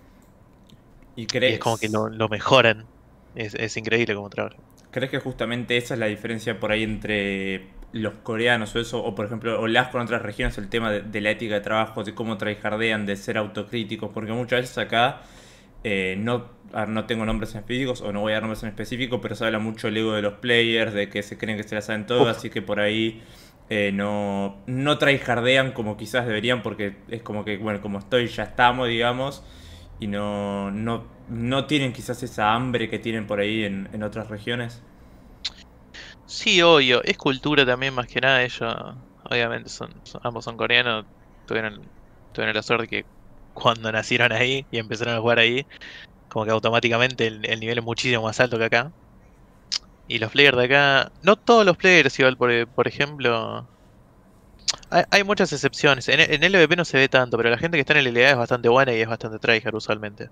¿Y Y crees, es como que lo, lo mejoran. Es, es increíble cómo trabajan. ¿Crees que justamente esa es la diferencia por ahí entre los coreanos o eso, o por ejemplo, o las con otras regiones, el tema de, de la ética de trabajo, de cómo tryhardean, de ser autocríticos? Porque muchas veces acá eh, no, no tengo nombres específicos o no voy a dar nombres en específico, pero se habla mucho el ego de los players, de que se creen que se las saben todo, Uf. así que por ahí eh, no, no tryhardean como quizás deberían, porque es como que, bueno, como estoy, ya estamos, digamos, y no, no, no tienen quizás esa hambre que tienen por ahí en, en otras regiones. Sí, obvio, es cultura también más que nada, ellos obviamente son, son- ambos son coreanos, tuvieron, tuvieron la suerte que cuando nacieron ahí y empezaron a jugar ahí, como que automáticamente el, el nivel es muchísimo más alto que acá. Y los players de acá, no todos los players igual, por, por ejemplo, hay, muchas excepciones, en, en LVP no se ve tanto, pero la gente que está en el LA es bastante buena y es bastante tryhard usualmente.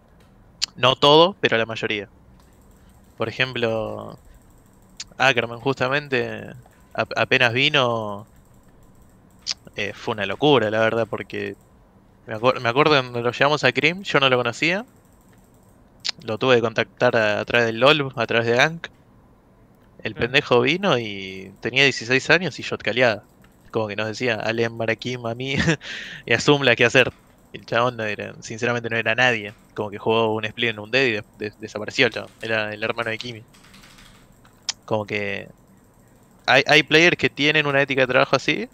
No todo, pero la mayoría. Por ejemplo, Ackerman justamente apenas vino eh, fue una locura la verdad porque me, acuer- me acuerdo cuando lo llevamos a Krim yo no lo conocía. Lo tuve que contactar a, a través del LOL a través de Gank. El pendejo vino y tenía 16 años y shotcaleada como que nos decía Alem Marakim a mí y a Zumla qué hacer. El chabón no era sinceramente no era nadie. Como que jugó un split en un dead y de- de- desapareció el chabón. Era el hermano de Kimi. Como que hay, hay players que tienen una ética de trabajo así,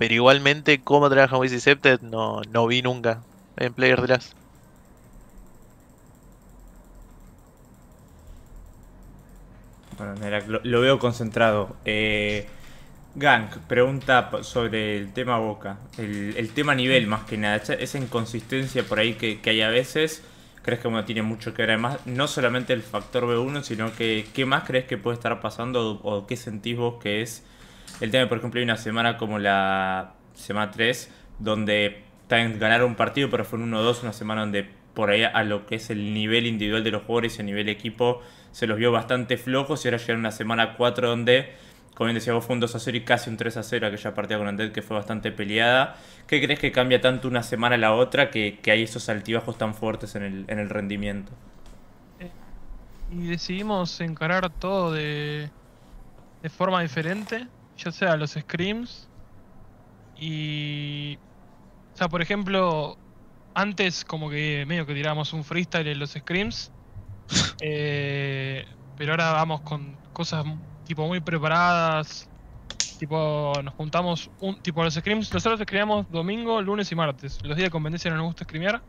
pero igualmente cómo trabaja Wizzy Septet no, no vi nunca en Player las. Bueno, lo, veo concentrado. Eh, Gank pregunta sobre el tema Boca, el, el tema nivel más que nada, esa, inconsistencia por ahí que, que hay a veces, ¿crees que bueno, tiene mucho que ver? Además, no solamente el factor B1, sino que ¿qué más crees que puede estar pasando o qué sentís vos que es el tema? Por ejemplo, hay una semana como la semana 3, donde ganaron un partido, pero fue un 1-2, una semana donde por ahí a lo que es el nivel individual de los jugadores y a nivel equipo se los vio bastante flojos y ahora llegaron una semana 4 donde, como bien decía vos, fue un 2 a 0 y casi un 3 a 0 aquella partida con Andet que fue bastante peleada. ¿Qué crees que cambia tanto una semana a la otra que, hay esos altibajos tan fuertes en el, en el rendimiento? Y decidimos encarar todo de forma diferente, ya sea los scrims y... O sea, por ejemplo, antes como que medio que tirábamos un freestyle en los scrims, eh, pero ahora vamos con cosas tipo muy preparadas, tipo nos juntamos, un tipo los scrims, nosotros escribíamos domingo, lunes y martes, los días de competencia no nos gusta scrimear,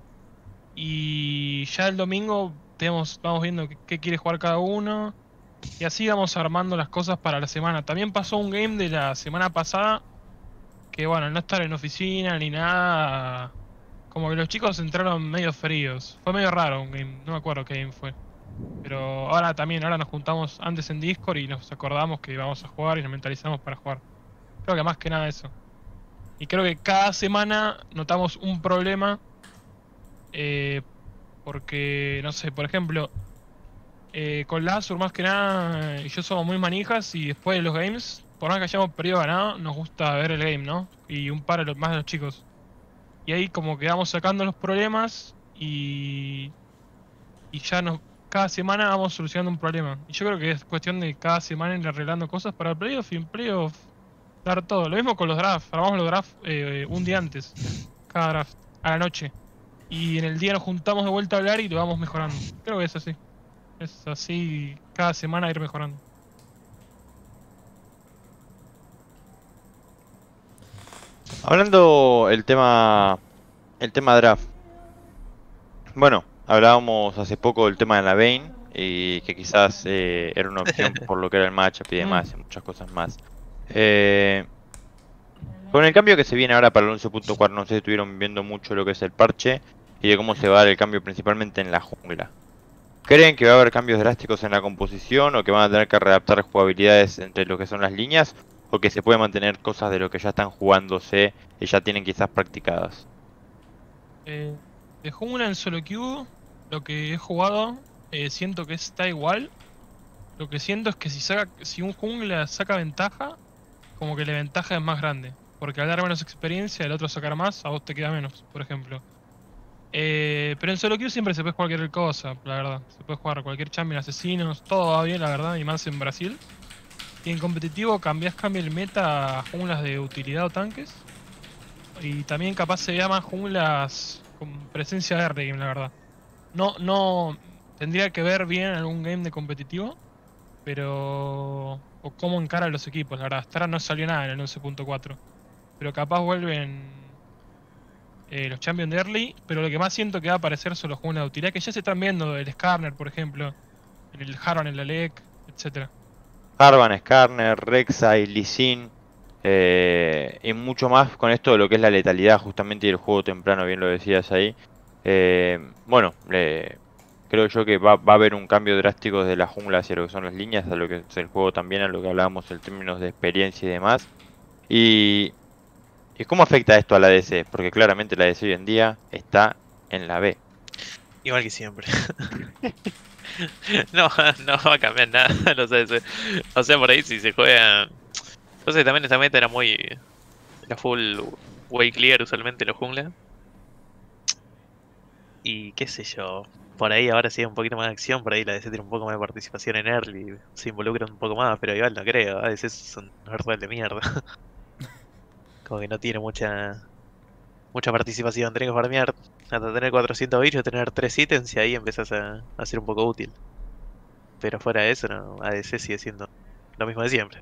y ya el domingo tenemos, vamos viendo qué, qué quiere jugar cada uno. Y así vamos armando las cosas para la semana. También pasó un game de la semana pasada. Que bueno, no estar en oficina ni nada. Como que los chicos entraron medio fríos. Fue medio raro un game. No me acuerdo qué game fue. Pero ahora también, ahora nos juntamos antes en Discord y nos acordamos que vamos a jugar y nos mentalizamos para jugar. Creo que más que nada eso. Y creo que cada semana notamos un problema. eh, porque, no sé, por ejemplo, eh, con Lazur más que nada, eh, y yo somos muy manijas y después de los games, por más que hayamos perdido ganado, nos gusta ver el game, ¿no? Y un par de los, más de los chicos. Y ahí como que vamos sacando los problemas y, y ya nos, cada semana vamos solucionando un problema. Y yo creo que es cuestión de cada semana ir arreglando cosas para el playoff y en playoff dar todo. Lo mismo con los drafts, armamos los drafts eh, un día antes, cada draft, a la noche. Y en el día nos juntamos de vuelta a hablar y lo vamos mejorando. Creo que es así. Es así cada semana ir mejorando. Hablando el tema el tema draft. Bueno, hablábamos hace poco del tema de la Vayne y que quizás eh, era una opción por lo que era el matchup y demás y muchas cosas más. Eh, con el cambio que se viene ahora para el 11.4, no sé si estuvieron viendo mucho lo que es el parche y de cómo se va a dar el cambio principalmente en la jungla. ¿Creen que va a haber cambios drásticos en la composición o que van a tener que readaptar jugabilidades entre lo que son las líneas o que se puede mantener cosas de lo que ya están jugándose y ya tienen quizás practicadas? Eh, de jungla en solo queue, lo que he jugado, eh, siento que está igual. Lo que siento es que si saca, si un jungla saca ventaja, como que la ventaja es más grande. Porque al dar menos experiencia, el otro sacar más, a vos te queda menos, por ejemplo. Eh, pero en solo queue siempre se puede jugar cualquier cosa, la verdad. Se puede jugar cualquier champion, asesinos, todo va bien, la verdad, y más en Brasil. Y en competitivo cambias, cambia el meta a junglas de utilidad o tanques. Y también capaz se vea más junglas con presencia de game, la verdad. No, no. Tendría que ver bien algún game de competitivo. Pero. O cómo encara a los equipos, la verdad. Hasta ahora no salió nada en el 11.4. Pero capaz vuelven. Eh, los Champions de Early. Pero lo que más siento que va a aparecer son los juegos de utilidad. Que ya se están viendo. El Skarner, por ejemplo. El Harvan, el Alec, etcétera. Harvan, Skarner, Rek'Sai, Lee Sin, eh, y mucho más con esto de lo que es la letalidad justamente y el juego temprano, bien lo decías ahí. Eh, bueno, creo yo que va, va a haber un cambio drástico desde la jungla hacia lo que son las líneas, a lo que es el juego también, a lo que hablábamos en términos de experiencia y demás. Y, ¿y cómo afecta esto a la DC? Porque claramente la DC hoy en día está en la B. Igual que siempre. no, no va a cambiar nada. sé, se- o sea, por ahí si se juega. Sé, también esta meta era muy. Era full way clear usualmente los jungla. Y qué sé yo. Por ahí ahora sí hay un poquito más de acción, por ahí la DC tiene un poco más de participación en early, se involucran un poco más, pero igual no creo, a veces son un de mierda. Como que no tiene mucha mucha participación, tenés que farmear hasta tener 400 bichos, tener 3 ítems y ahí empezás a, a ser un poco útil. Pero fuera de eso, no, ADC sigue siendo lo mismo de siempre.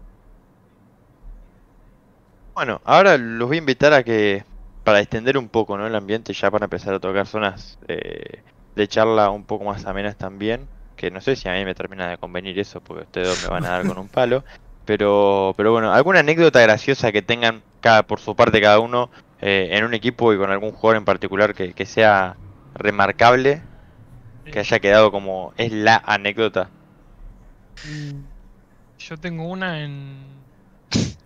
Bueno, ahora los voy a invitar a que, para extender un poco ¿no? el ambiente, ya para empezar a tocar zonas eh, de charla un poco más amenas también, que no sé si a mí me termina de convenir eso, porque ustedes dos me van a dar con un palo, pero, pero bueno, alguna anécdota graciosa que tengan cada, por su parte cada uno eh, en un equipo y con algún jugador en particular que, que sea remarcable, que haya quedado como es la anécdota. Mm, Yo tengo una en,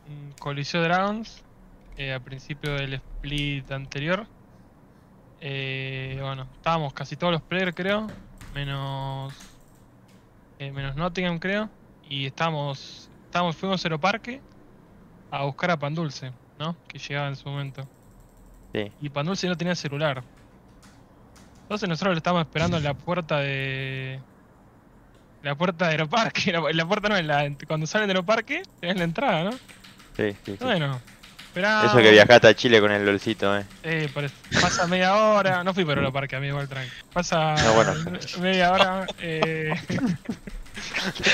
en Coliseo Dragons, eh, al principio del split anterior. Eh, bueno, estábamos casi todos los players, creo, menos eh, menos Nottingham, creo, y estábamos, estábamos fuimos a Aeroparque a buscar a Pandulce, ¿no? Que llegaba en su momento. Sí. Y Pandulce no tenía celular. Entonces nosotros lo estábamos esperando en la puerta de. La puerta de Aeroparque. La, la puerta no, en la, cuando salen de Aeroparque, tenés la entrada, ¿no? Sí, sí, sí. Bueno, esperamos. Eso que viajaste a Chile con el lolcito, eh. Eh. Pasa media hora. No fui por Aeroparque, amigo, igual tranqui. Pasa No, bueno. me- media hora. Eh...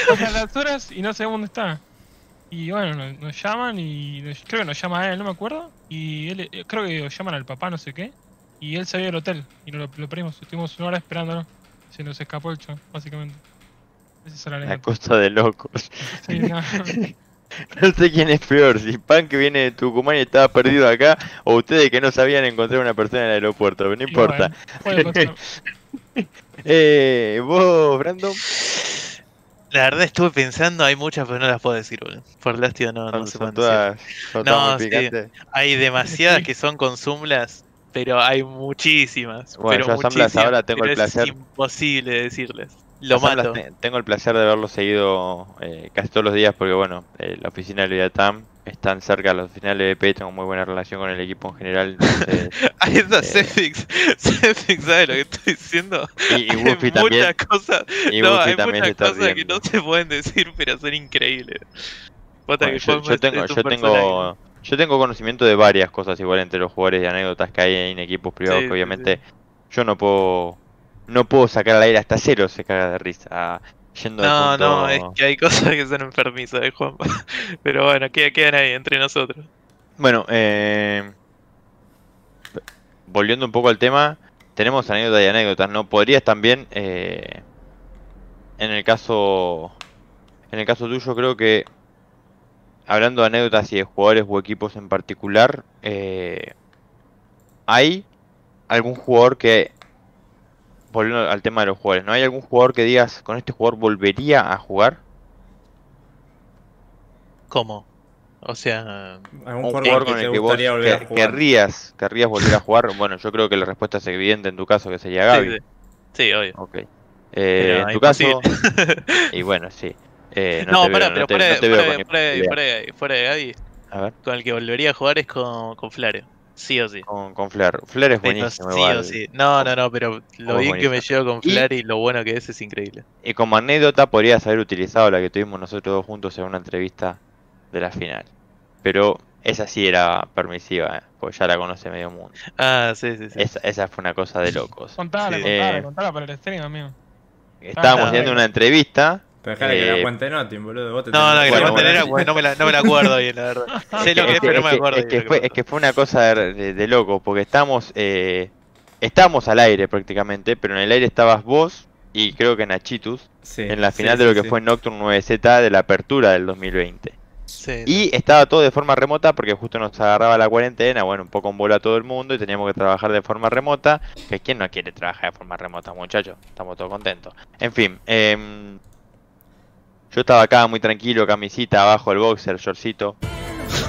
pasan las horas y no sabemos dónde está. Y bueno, nos, nos llaman y nos- creo que nos llama a él, no me acuerdo. Y él, eh, creo que llaman al papá, no sé qué. Y él sabía del hotel y nos lo, lo perdimos. Estuvimos una hora esperándolo. Se nos escapó el chon, básicamente. Esa es la La cosa de locos. Sí, no. No sé quién es peor, si Pan que viene de Tucumán y estaba perdido acá, o ustedes que no sabían encontrar una persona en el aeropuerto, pero no importa. bueno. Eh, vos, Brandon, La verdad estuve pensando, hay muchas, pero no las puedo decir, boludo. Por lástima no, no son, se son pueden decir. todas, son No, todas muy sí. Hay demasiadas que son con Zumlas, pero hay muchísimas. Bueno, pero yo muchísimas, ahora tengo pero el placer- Es imposible decirles. Lo mato. tengo el placer de verlo seguido eh, casi todos los días porque, bueno, eh, la oficina de Leviatán están cerca de la oficina de LVP, tengo muy buena relación con el equipo en general. entonces, Ahí está Eh. Cefix. Cefix, ¿sabe lo que estoy diciendo? y, y hay Buffy también, muchas cosas, y no, Buffy hay muchas cosas que no se pueden decir, pero son increíbles. Bueno, yo, tengo, yo tengo, yo tengo conocimiento de varias cosas igual entre los jugadores y anécdotas que hay en equipos privados Sí, que sí, obviamente yo no puedo, no puedo sacar al aire hasta cero se caga de risa. Yendo No, punto- no, es que hay cosas que son enfermizas de Juanma. Pero bueno, queda- quedan ahí entre nosotros. Bueno, eh, volviendo un poco al tema, tenemos anécdotas y anécdotas, ¿no? Podrías también, eh, en el caso, en el caso tuyo, creo que hablando de anécdotas y de jugadores o equipos en particular, eh, ¿hay algún jugador que, volviendo al tema de los jugadores, ¿no hay algún jugador que digas, con este jugador volvería a jugar? ¿Cómo? O sea, ¿Algún Un jugador que con el que vos querrías, querrías volver a jugar. Bueno, yo creo que la respuesta es evidente en tu caso, que sería Gaby. sí. Sí, obvio. Ok. Eh, Pero en tu caso, y bueno, sí. Eh, no, te pará, pero fuera, de- no Gaby, A ver, con el que volvería a jugar es con, con Flario. Sí o sí. con, con Flair. Flair es buenísimo. sí o sí. No, no, no, pero lo bien que me llevo con Y- Flair y lo bueno que es es increíble. Y como anécdota, podrías haber utilizado la que tuvimos nosotros dos juntos en una entrevista de la final. pero esa sí era permisiva, eh, porque ya la conoce medio mundo. Ah, sí, sí, sí. Esa, esa fue una cosa de locos. Contala, Sí. contala, Eh. contala para el stream, amigo. Estábamos haciendo una entrevista. Pero dejale que Eh, la cuente Notin, boludo. Vos te No, no, que Bueno, la cuenten bueno, era, pues, no, me la, no me la acuerdo bien, la verdad. Sé lo que es, pero no me acuerdo es bien que que fue, es que fue una cosa de, de, de loco, porque estábamos, eh, estábamos al aire prácticamente, pero en el aire estabas vos y creo que Nachitus, Sí, en la final sí, de lo que sí. fue Nocturne 9Z de la apertura del 2020. Sí, sí. Y estaba todo de forma remota porque justo nos agarraba la cuarentena, bueno, un poco en bola a todo el mundo y teníamos que trabajar de forma remota. Que quién no quiere trabajar de forma remota, muchachos, estamos todos contentos. En fin, em, yo estaba acá muy tranquilo, camisita abajo, el boxer, shortcito,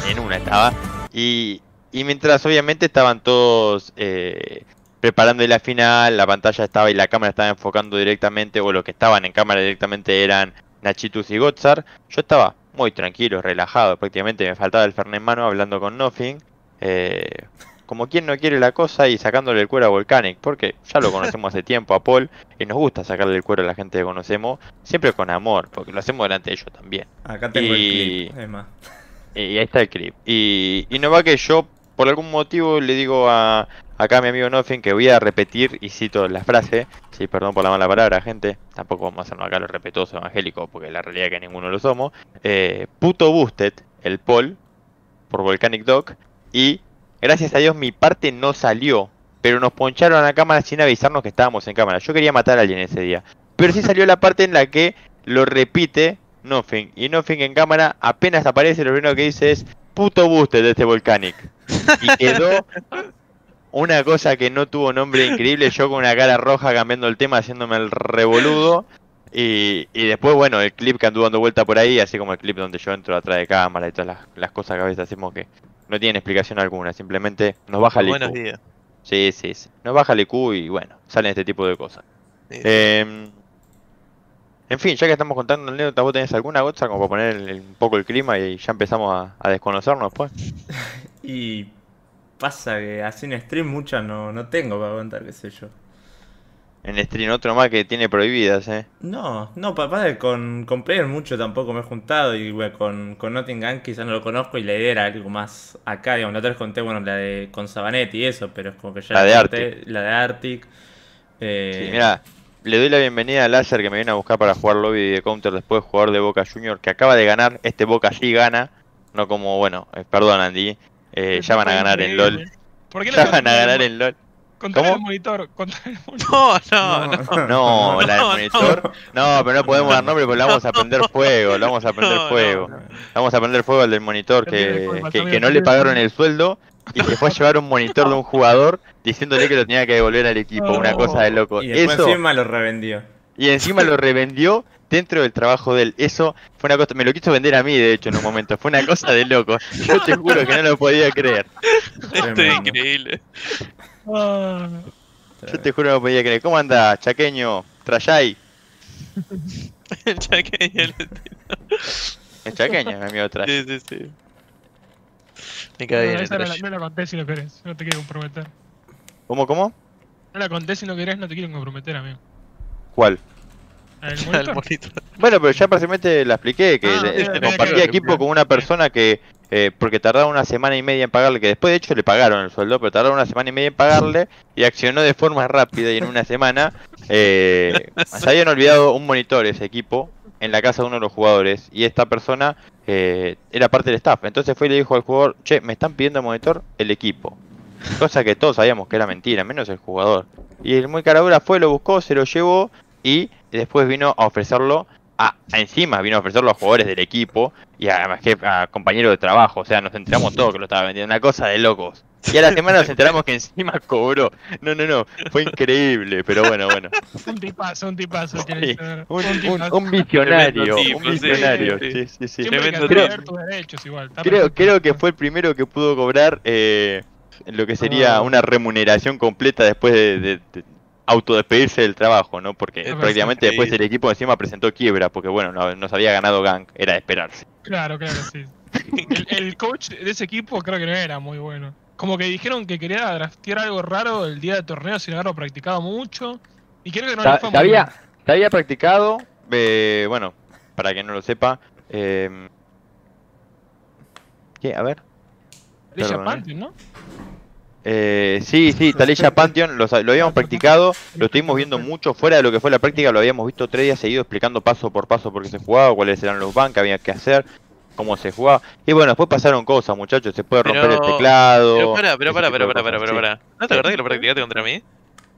en una estaba. Y, y mientras obviamente estaban todos eh, preparando la final, la pantalla estaba y la cámara estaba enfocando directamente, o los que estaban en cámara directamente eran Nachitus y Gotzar, yo estaba muy tranquilo, relajado, prácticamente me faltaba el Fernet en mano hablando con Nothing, eh, como quien no quiere la cosa y sacándole el cuero a Volcanic, porque ya lo conocemos hace tiempo a Paul y nos gusta sacarle el cuero a la gente que conocemos, siempre con amor, porque lo hacemos delante de ellos también. Acá tengo Y- el clip. Y ahí está el clip. Y, y no va que yo, por algún motivo, le digo a acá a mi amigo Nothing que voy a repetir y cito la frase. Sí, perdón por la mala palabra, gente. Tampoco vamos a hacernos acá los respetuosos evangélicos, porque la realidad es que ninguno lo somos. Eh, puto Boosted, el Paul, por Volcanic Dog. Y gracias a Dios mi parte no salió. Pero nos poncharon a la cámara sin avisarnos que estábamos en cámara. Yo quería matar a alguien ese día. Pero sí salió la parte en la que lo repite Nothing. Y Nothing en cámara apenas aparece, lo primero que dice es puto booster de este Volcanic. Y quedó una cosa que no tuvo nombre increíble, yo con una cara roja cambiando el tema, haciéndome el revoludo. Y, y después, bueno, el clip que anduvo dando vuelta por ahí, así como el clip donde yo entro atrás de cámara y todas las, las cosas que a veces hacemos que no tienen explicación alguna, simplemente nos baja el Buenos IQ. días. Sí, sí, sí. Nos baja el IQ y bueno, salen este tipo de cosas. Sí, sí. Eh, en fin, ya que estamos contando anécdotas, ¿vos tenés alguna gota como para poner el- el- un poco el clima y ya empezamos a, a desconocernos pues? Y pasa que así en stream muchas no, no tengo para contar, qué sé yo. En stream otro más que tiene prohibidas, eh. No, no, papá, con, con Player mucho tampoco me he juntado y bueno, con, con Nottingham quizás no lo conozco y la idea era algo más acá, digamos, la otra vez conté, bueno, la de con Sabanetti y eso, pero es como que ya La de conté, la de Arctic. eh, Sí, mira, le doy la bienvenida a Láser que me viene a buscar para jugar lobby de counter después, jugador de Boca Junior, que acaba de ganar, este Boca sí gana, no como, bueno, eh, perdón Andy, eh, ya van a ganar en LOL, ¿Por qué ya van a ganar en LOL. Contar ¿Cómo? el monitor, contar el monitor. No, no, no. No, la del no, monitor, no, pero no podemos dar nombre porque le vamos a prender fuego, le vamos a prender No, fuego. no. Vamos a prender fuego al del monitor que, que, no le pagaron el sueldo y se fue a llevar un monitor de un jugador diciéndole que lo tenía que devolver al equipo. Una cosa de loco. Y después Eso, encima lo revendió. y encima lo revendió dentro del trabajo de él. Eso fue una cosa, me lo quiso vender a mí de hecho en un momento. Fue una cosa de loco. Yo te juro que no lo podía creer. Esto es Tremendo. Ah, Yo te juro que no lo podía creer. ¿Cómo anda, chaqueño? Trayay. El chaqueño. el- Es chaqueño, mi amigo Trayay. Sí, sí, sí. Me cae bien no, la, no la conté si no querés, no te quiero comprometer. ¿Cómo, cómo? No la conté si no querés, no te quiero comprometer, amigo. ¿Cuál? El El monitor. monitor. Bueno, pero ya prácticamente la expliqué, que Ah, le- eh, compartía equipo con una persona que, eh, porque tardaba una semana y media en pagarle, que después de hecho le pagaron el sueldo, pero tardaba una semana y media en pagarle y accionó de forma rápida y en una semana eh, se habían olvidado un monitor ese equipo en la casa de uno de los jugadores y esta persona eh, era parte del staff. Entonces fue y le dijo al jugador, che, me están pidiendo monitor el equipo. Cosa que todos sabíamos que era mentira, menos el jugador. Y el muy caradura fue, lo buscó, se lo llevó y después vino a ofrecerlo a, a encima, vino a ofrecerlo a jugadores del equipo y a, a jef- a compañeros de trabajo. O sea, nos enteramos todos que lo estaba vendiendo, una cosa de locos. Y a la semana nos enteramos que encima cobró. No, no, no, fue increíble, pero bueno, bueno. Un tipazo, un tipazo. Sí, Un, un un, tipazo. un visionario, tipo, un visionario. sí, Sí, tremendo Creo- tus derechos igual. Creo, que fue el primero que pudo cobrar eh, lo que sería Ah. una remuneración completa después de, de- de autodespedirse del trabajo, ¿no? Porque Es prácticamente después el equipo encima presentó quiebra, porque bueno, no, no se había ganado Gang, era de esperarse. Claro, claro, sí. El, el coach de ese equipo creo que no era muy bueno. Como que dijeron que quería draftear algo raro el día de torneo sin haberlo practicado mucho. Y creo que no le fue muy había, bien. se había practicado, eh, bueno, para quien no lo sepa, eh, ¿Qué? A ver. Perdón, ¿eh? ¿no? Eh, sí, sí, Talisha Pantheon, lo, lo habíamos practicado, lo estuvimos viendo mucho fuera de lo que fue la práctica, lo habíamos visto tres días seguidos explicando paso por paso por qué se jugaba, cuáles eran los ban que había que hacer, cómo se jugaba. Y bueno, después pasaron cosas, muchachos, se puede romper el teclado. Pero para, pero para, pero para, pero sí. para. ¿No te acordás que lo practicaste contra mí?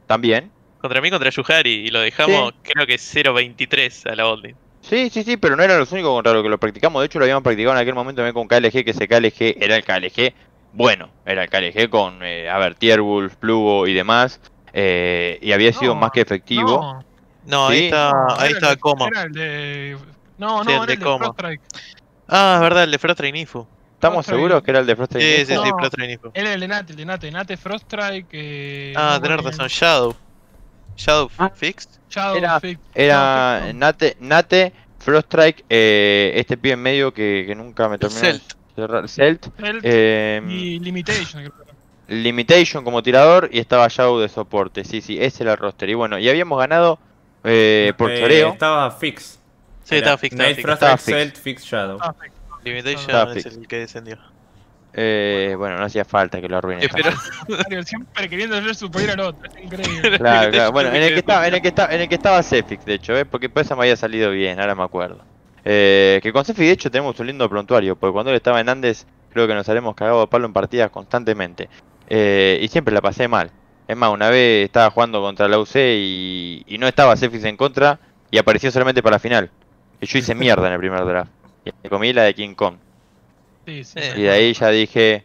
También. Contra mí, contra Yuhari, y lo dejamos, creo que 0.23 a la botlane. Sí, sí, sí, pero no eran los únicos contra los que lo practicamos. De hecho, lo habíamos practicado en aquel momento también con KLG, que ese KLG era el KLG bueno. Era el KLG con, eh, a ver, Tierwolf, Plugo y demás. eh, y había sido No, más que efectivo. No, No, ahí Sí. está, no, ahí era está el- Coma. Era el de. No, Sí, no, el era de el de Coma. Ah, es verdad, el de Frosttrain Info. ¿Estamos seguros que era el de Frost Sí, sí, sí, No. Frosttrain Info. Era el de Nate, el de Nate. Nate Froststrike. Eh, Ah, no, tenés razón, Shadow. Shadow Ah. Fixed. Shadow Era- Fix- Era. Nate, Nate Froststrike, eh, este pibe en medio que, que nunca me terminó Celt. Celt. Celt eh, y Limitation. creo. Limitation como tirador y estaba Shadow de soporte. Sí, sí, ese era el roster. Y bueno, y habíamos ganado eh, por Eh, choreo. Estaba Fix. Sí, estaba Estaba Frost, Estaba Celt, Fix Shadow. Ah, Fix. Limitation Estaba es el que descendió. Eh, bueno, no hacía falta que lo arruine. Eh, pero, Siempre queriendo ser superior al otro. Es increíble. Claro, claro. Bueno, en el que que estaba, en el que estaba, en el que estaba Cefix, de hecho, ¿eh? porque por eso me había salido bien, ahora me acuerdo. Eh, que con Cefix, de hecho, tenemos un lindo prontuario, porque cuando él estaba en Andes, creo que nos haremos cagado de palo en partidas constantemente. Eh, y siempre la pasé mal. Es más, una vez estaba jugando contra la UC y, y no estaba Cefix en contra y apareció solamente para la final. Y yo hice mierda en el primer draft. Y me comí la de King Kong. Sí, sí. Eh, Y de ahí ya dije,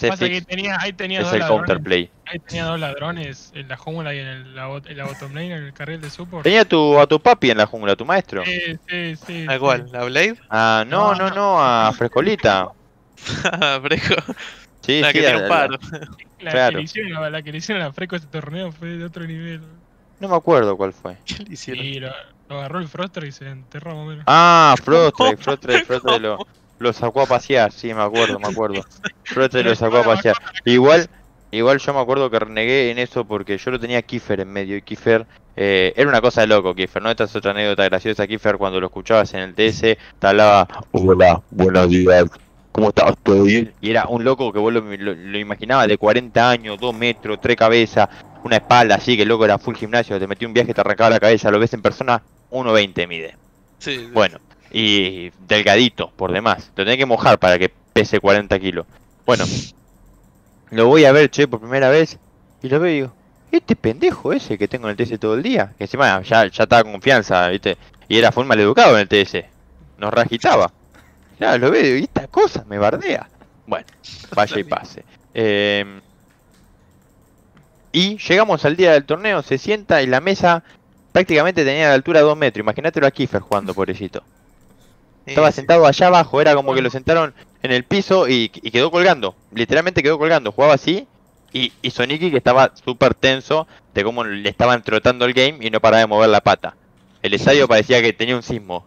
que tenía, ahí tenía es dos el ladrones. counterplay. Ahí tenía dos ladrones en la jungla y en, el, la, en la bottom lane, en el carril de support. Tenía tu, a tu papi en la jungla, tu maestro. Sí, sí, sí. ¿A sí. cuál? ¿La Blade? Ah, no, No, no, no, a Frescolita. Ah, Frejo. Sí, La sí, que tiene a- un a- paro. La, Claro. que le hicieron, a- la que le hicieron a Freco este torneo fue de otro nivel. no me acuerdo cuál fue. ¿Qué le hicieron? Y lo, lo agarró el Froster y se enterró más o menos. Ah, Frostre, Frostre, Frostre lo, lo sacó a pasear, sí, me acuerdo, me acuerdo. Frostre lo sacó a pasear. Igual, igual yo me acuerdo que renegué en eso porque yo lo tenía Kiefer en medio y Kiefer eh, era una cosa de loco, Kiefer, ¿no? Esta es otra anécdota graciosa, Kiefer cuando lo escuchabas en el TS te hablaba, hola, buenos días, ¿cómo estás? ¿Todo bien? Y era un loco que vos lo, lo, lo imaginabas de 40 años, 2 metros, 3 cabezas, una espalda así, que el loco era full gimnasio, te metía un viaje, te arrancaba la cabeza, lo ves en persona, 1.20 mide. Sí, sí. Bueno, y delgadito, por demás. Lo tenés que mojar para que pese 40 kilos. Bueno, lo voy a ver, che, por primera vez. Y lo veo y digo, este pendejo ese que tengo en el TS todo el día. Que encima ya, ya estaba con confianza, ¿viste? Y era full maleducado en el TS. Nos ragitaba. Claro, lo veo "¿Y esta cosa me bardea. Bueno, vaya y pase. Em, y llegamos al día del torneo, se sienta y la mesa prácticamente tenía la altura de 2 metros. Imagínatelo a Kiefer jugando, pobrecito. Estaba sentado allá abajo, era como que lo sentaron en el piso y, y quedó colgando. Literalmente quedó colgando, jugaba así. Y, y Soniki que estaba súper tenso de cómo le estaban trotando el game y no paraba de mover la pata. El estadio parecía que tenía un sismo.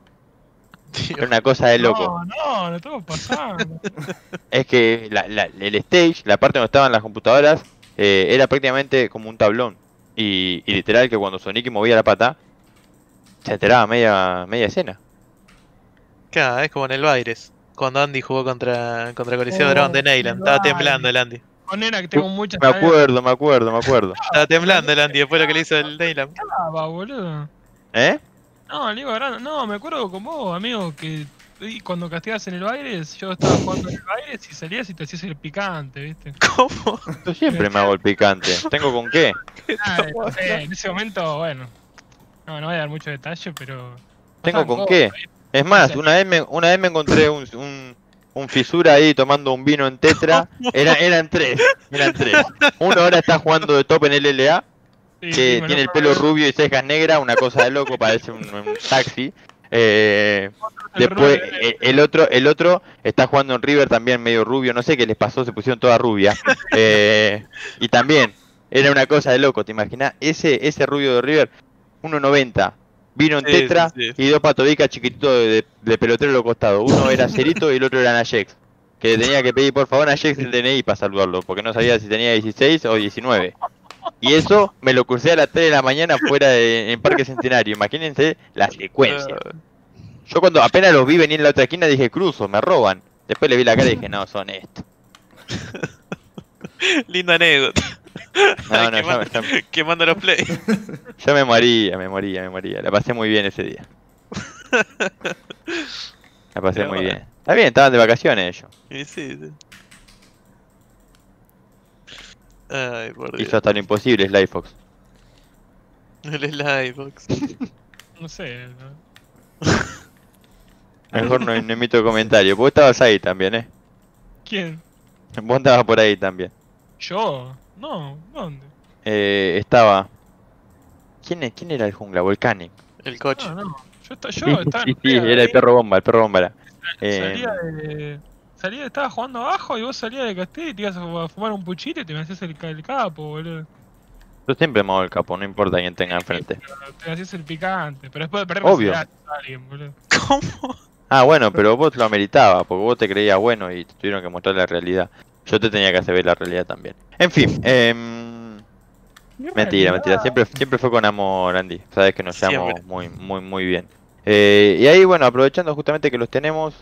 Era una cosa de loco. No, no, no estamos pasando. Es que la- la- el stage, la parte donde estaban las computadoras, eh, era prácticamente como un tablón. Y, y literal que cuando Soniki movía la pata, se enteraba media, media escena. Claro, es como en el Baires. Cuando Andy jugó contra, contra Coliseo Oh, Dragón de Neyland. Estaba temblando el Andy. Con Nena que tengo muchas Me acuerdo, me acuerdo, me acuerdo. Estaba temblando el Andy después de lo que le hizo el Neyland. Ah, boludo. ¿Eh? No, le grande. No, me acuerdo con vos, amigo, que y cuando castigas en el Baires, yo estaba jugando en el Baires y salías y te hacías el picante, ¿viste? ¿Cómo? Yo siempre me hago el picante. ¿Tengo con qué? Ah, no sé, en ese momento, bueno. No, no voy a dar mucho detalle, pero. ¿Tengo con cosas, qué? ¿viste? Es más, una vez me, una vez me encontré un, un, un fisura ahí tomando un vino en tetra. Era, eran tres, eran tres. Uno ahora está jugando de top en el LA, Sí, que sí, tiene el lo pelo rubio y cejas negras, una cosa de loco, parece un, un taxi. Eh, después eh, el otro, el otro está jugando en River también medio rubio, no sé qué les pasó, se pusieron toda rubia. Eh, y también era una cosa de loco, ¿te imaginas? Ese, ese rubio de River, 1.90, vino en tetra sí, sí. y dos patobicas chiquititos de, pelotero a los costados. Uno era Cerito y el otro era Nayex. Que tenía que pedir por favor a Nayex el DNI para saludarlo, porque no sabía si tenía 16 o 19. Y eso me lo crucé a las 3 de la mañana fuera de, en Parque Centenario. Imagínense la secuencia. Yo cuando apenas los vi venir en la otra esquina dije, cruzo, me roban. Después le vi la cara y dije, no, son estos. Linda anécdota. No, no, ya, me- quemando los play. ya me moría, me moría, me moría. La pasé muy bien ese día. La pasé Pero muy bueno. bien. Está bien, estaban de vacaciones ellos. Y sí, sí. Ay, por Dios. Hizo hasta lo imposible Slyfox. El Slybox. No sé. ¿no? Mejor no, no emito comentario. Vos estabas ahí también, ¿eh? ¿Quién? Vos estabas por ahí también. ¿Yo? No, ¿dónde? Eh, estaba... ¿Quién, es- ¿Quién era el jungla? Volcanic. El coche. No, no. Yo, Sí, yo estaba sí, sí, era el perro bomba, el perro bomba era. Eh, Salía de. Salía, estaba jugando abajo y vos salías de castillo y te ibas a fumar un puchito y te me hacías el, ca- el capo, boludo. yo siempre me hago el capo, no importa quién tenga enfrente. Te me hacías el picante. Pero después de perder Obvio. seriedad, alguien, boludo. ¿Cómo? Ah, bueno, pero vos lo ameritabas, porque vos te creías bueno y te tuvieron que mostrar la realidad. Yo te tenía que hacer ver la realidad también. En fin, em, mentira, mentira. Siempre, siempre fue con amor, Andy. Sabes que nos llevamos muy, muy, muy bien. Eh, y ahí, bueno, aprovechando justamente que los tenemos,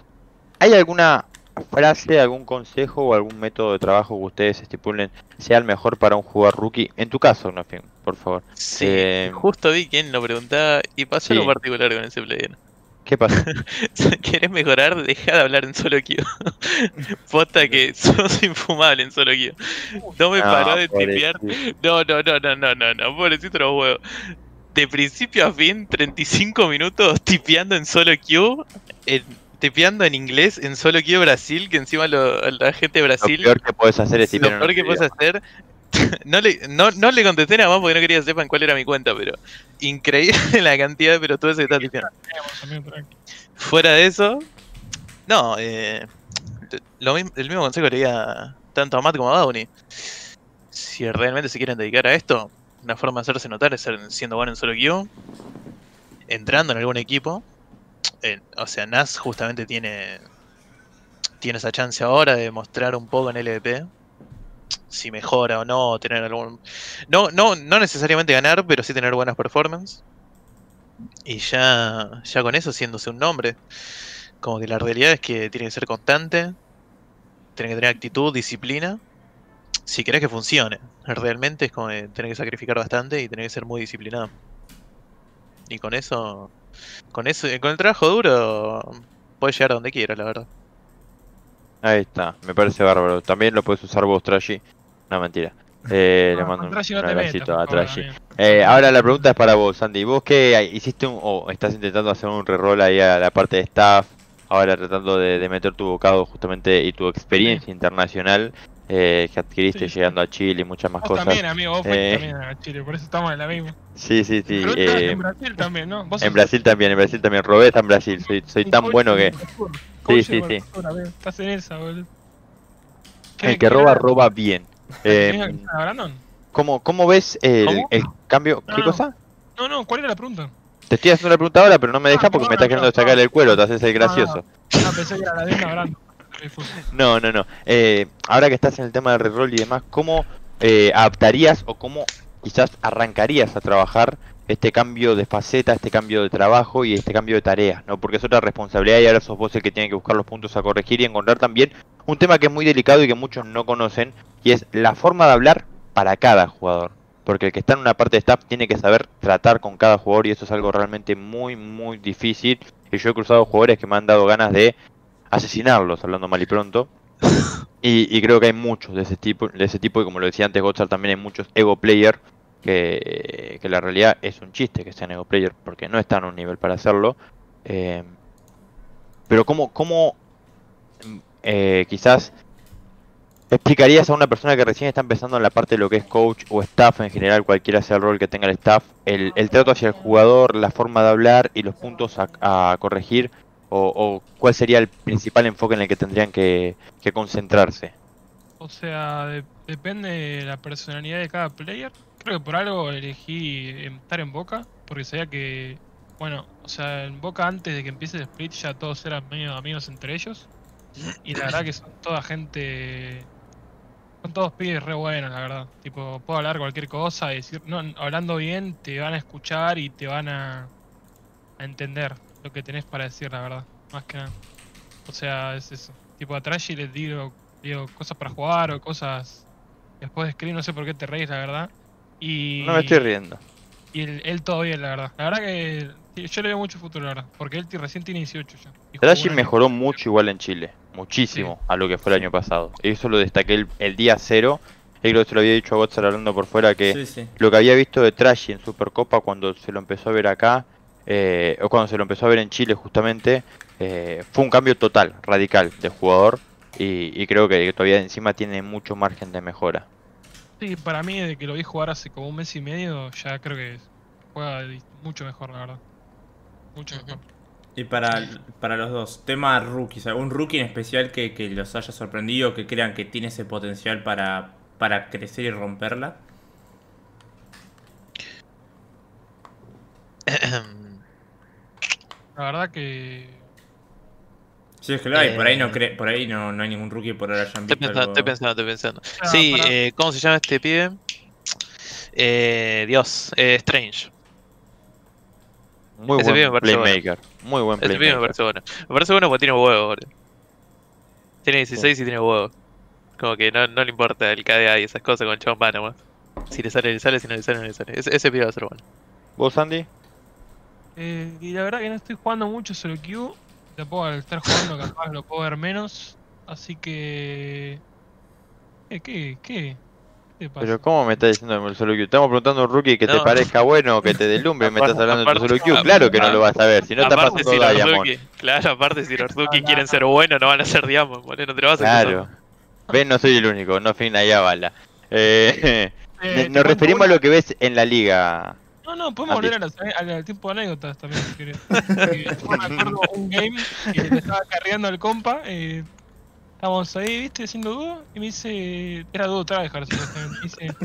¿hay alguna frase, algún consejo o algún método de trabajo que ustedes estipulen sea el mejor para un jugador rookie? En tu caso, no, por favor. Sí, Eh, justo vi quién lo preguntaba y pasó sí. algo particular con ese player. ¿Qué pasa? ¿Querés mejorar? Deja de hablar en solo queue. Posta que sos infumable en solo queue. No me No, paró de tipear. No, no, no, no, no, no, no, pobrecito los huevos. De principio a fin, 35 minutos tipeando en solo queue. En, tipeando en inglés en solo queue Brasil, que encima lo- la gente de Lo Brasil. peor que podés hacer es Lo tipear en peor que puedes hacer. no, le, no, no le contesté nada más porque no quería que sepan cuál era mi cuenta, pero increíble la cantidad de pelotudes que está tipeando. Teníamos, amigo, tranqui. Fuera de eso, no, eh, lo mismo- el mismo consejo le diría tanto a Matt como a Downey. Si realmente se quieren dedicar a esto, una forma de hacerse notar es siendo bueno en solo queue, entrando en algún equipo. O sea, Nas justamente tiene, tiene esa chance ahora de mostrar un poco en LVP. Si mejora o no, tener algún. No, no, no necesariamente ganar, pero sí tener buenas performances. Y ya, ya con eso haciéndose un nombre. Como que la realidad es que tiene que ser constante, tiene que tener actitud, disciplina. Si querés que funcione, realmente es como que tener que sacrificar bastante y tener que ser muy disciplinado. Y con eso, con eso, con el trabajo duro, puedes llegar a donde quieras, la verdad. Ahí está, me parece bárbaro. También lo puedes usar vos, Trashy. No, mentira. Eh, le No, mando un, no abracito a Trashy. Eh, ahora la pregunta es para vos, Sandy. ¿Vos qué hiciste o estás intentando hacer un reroll ahí a la parte de staff? Ahora tratando de, de meter tu bocado justamente y tu experiencia internacional eh, que adquiriste Sí, sí. llegando a Chile y muchas más Vos cosas. también, amigo, vos fuiste Eh. también a Chile, por eso estamos en la misma. Sí, sí, sí. Pero eh, en Brasil también, ¿no? Vos en sos Brasil también, en Brasil también. Robé está en Brasil. Soy, soy tan bueno que Sí, sí, sí. Estás en esa, boludo. ¿Qué- el que roba, roba bien. ¿Qué Eh? ¿cómo, ¿Cómo ves el, ¿Cómo? el cambio? ¿Qué No. cosa? No, no, ¿cuál era la pregunta? Te estoy haciendo una pregunta ahora, pero no me dejas Ah, porque me estás queriendo sacar el cuero, te haces el No, no, gracioso. No, pensé que era la de. No, no, no. Eh, ahora que estás en el tema del reroll y demás, ¿cómo eh, adaptarías o cómo quizás arrancarías a trabajar este cambio de faceta, este cambio de trabajo y este cambio de tareas? ¿no? Porque es otra responsabilidad y ahora sos vos el que tiene que buscar los puntos a corregir y encontrar también un tema que es muy delicado y que muchos no conocen y es la forma de hablar para cada jugador. Porque el que está en una parte de staff tiene que saber tratar con cada jugador y eso es algo realmente muy, muy difícil. Y yo he cruzado jugadores que me han dado ganas de asesinarlos, hablando mal y pronto. Y, y creo que hay muchos de ese tipo, de ese tipo y como lo decía antes Gotzar, también hay muchos ego player que, que la realidad es un chiste que sean ego player porque no están a un nivel para hacerlo. Eh, pero cómo, cómo eh, quizás explicarías a una persona que recién está empezando en la parte de lo que es coach o staff en general, cualquiera sea el rol que tenga el staff, el, el trato hacia el jugador, la forma de hablar y los puntos a, a corregir o, cuál sería el principal enfoque en el que tendrían que, concentrarse. O sea, de- depende de la personalidad de cada player. Creo que por algo elegí em, estar en Boca, porque sabía que, bueno, o sea, en Boca antes de que empiece el split ya todos eran medio amigos entre ellos. Y la verdad que son toda gente, son todos pibes re buenos, la verdad. Tipo, puedo hablar cualquier cosa y decir, no, hablando bien te van a escuchar y te van a entender lo que tenés para decir, la verdad. Más que nada. O sea, es eso. tipo a Trashy le digo, digo cosas para jugar o cosas después de screen, no sé por qué te reís, la verdad. Y, No me estoy riendo. y él, él todo bien, la verdad. La verdad que sí, yo le veo mucho futuro, la verdad. Porque él recién tiene 18 ya. Trashy mejoró mucho igual en Chile. Muchísimo a lo que fue el año pasado. Eso lo destaqué el, el día cero. Y creo que se lo había dicho a Gotzar hablando por fuera que Sí, sí. lo que había visto de Trashy en Supercopa cuando se lo empezó a ver acá, eh, o cuando se lo empezó a ver en Chile justamente, eh, fue un cambio total, radical de jugador. Y, y creo que todavía encima tiene mucho margen de mejora. Sí, para mí, de que lo vi jugar hace como un mes y medio, ya creo que juega mucho mejor, la verdad. Mucho mejor. Y para, para los dos, tema rookies, ¿algún rookie en especial que, que los haya sorprendido, que crean que tiene ese potencial para, para crecer y romperla? La verdad que. Si es que lo hay, por ahí no Eh. cre- por ahí no, no hay ningún rookie por ahora Estoy pensando, algo. estoy pensando, estoy pensando. Ah, Sí, pará. eh, ¿cómo se llama este pibe? Eh, Dios, eh, Strange. Muy Ese pibe me buen parece bueno. playmaker. Muy buen Ese pibe me playmaker. parece bueno. Me parece bueno porque tiene huevo, boludo. Tiene 16 y tiene huevo. Como que no, no le importa el KDA y esas cosas con Chabón va nomás. Si le sale, le sale, si no le sale, no le sale. Ese, ese pibe va a ser bueno. ¿Vos, Andy? Eh, y la verdad que no estoy jugando mucho solo Q. Tampoco al estar jugando, capaz lo puedo ver menos. Así que. ¿Qué? ¿Qué? ¿Qué? ¿Qué te pasa? Pero ¿cómo me estás diciendo el solo Q? Estamos preguntando a un rookie que te parezca bueno, que te deslumbre, me estás Aparte- hablando de tu solo Q. Claro que no lo vas a ver, si no está pasando si Diamond. rookie, claro, aparte si los rookies quieren ser buenos, no van a ser Diamond, boludo. No te lo vas a Claro. Ven, no soy el único, no fin allá bala. Eh, Eh, nos referimos a lo que ves en la liga. No, no, podemos volver a la- al, al tiempo de anécdotas también, si querés. Porque yo me acuerdo un game que le estaba carreando al compa. Eh, estábamos ahí, viste, haciendo dúo. Y me dice. Era dúo tryhard, supuestamente. Me dice.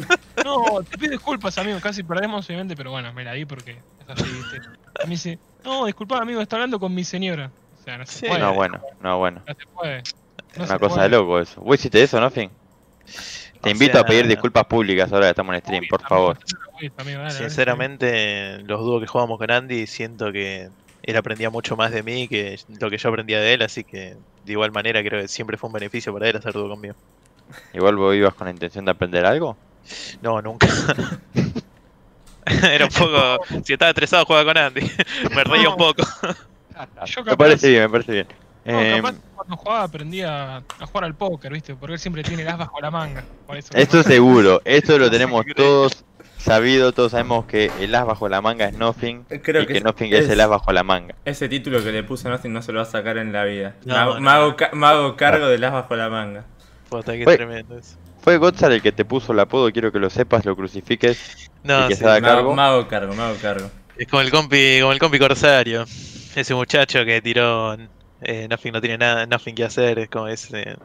No, te pido disculpas, amigo. Casi perdemos, obviamente, pero bueno, me la di porque es así, viste. Y me dice. No, disculpa, amigo, está hablando con mi señora. O sea, no se Sí. puede. No, bueno, no, bueno. No se puede. No Una se cosa puede. de loco eso. ¿Vos hiciste eso, no, Fin? Te O invito sea, a pedir disculpas públicas ahora que estamos en stream, por favor. Sinceramente, los dúos que jugamos con Andy, siento que él aprendía mucho más de mí que lo que yo aprendía de él, así que de igual manera creo que siempre fue un beneficio para él hacer dúo conmigo. Igual vos ibas con la intención de aprender algo. No, nunca. Era un poco. Si estaba estresado, jugaba con Andy. Me reía un poco. Yo Me parece bien, me parece bien. No, Eh, cuando jugaba aprendía a jugar al póker, ¿viste? Porque él siempre tiene el as bajo la manga. Por eso esto seguro, esto lo tenemos todos sabido, todos sabemos que el as bajo la manga es Nothing Creo y que que es- Nothing es es- el as bajo la manga. Ese título que le puse a Nothing no se lo va a sacar en la vida. No, no. me hago cargo del as bajo la manga. Puta, qué Oye. tremendo eso. Fue Gotzar el que te puso el apodo, quiero que lo sepas, lo crucifiques. No, y que sí, se haga cargo. me hago cargo, me hago cargo. es como el compi, como el compi Corsario. Ese muchacho que tiró eh, Nothing no tiene nada, Nothing que hacer, es como ese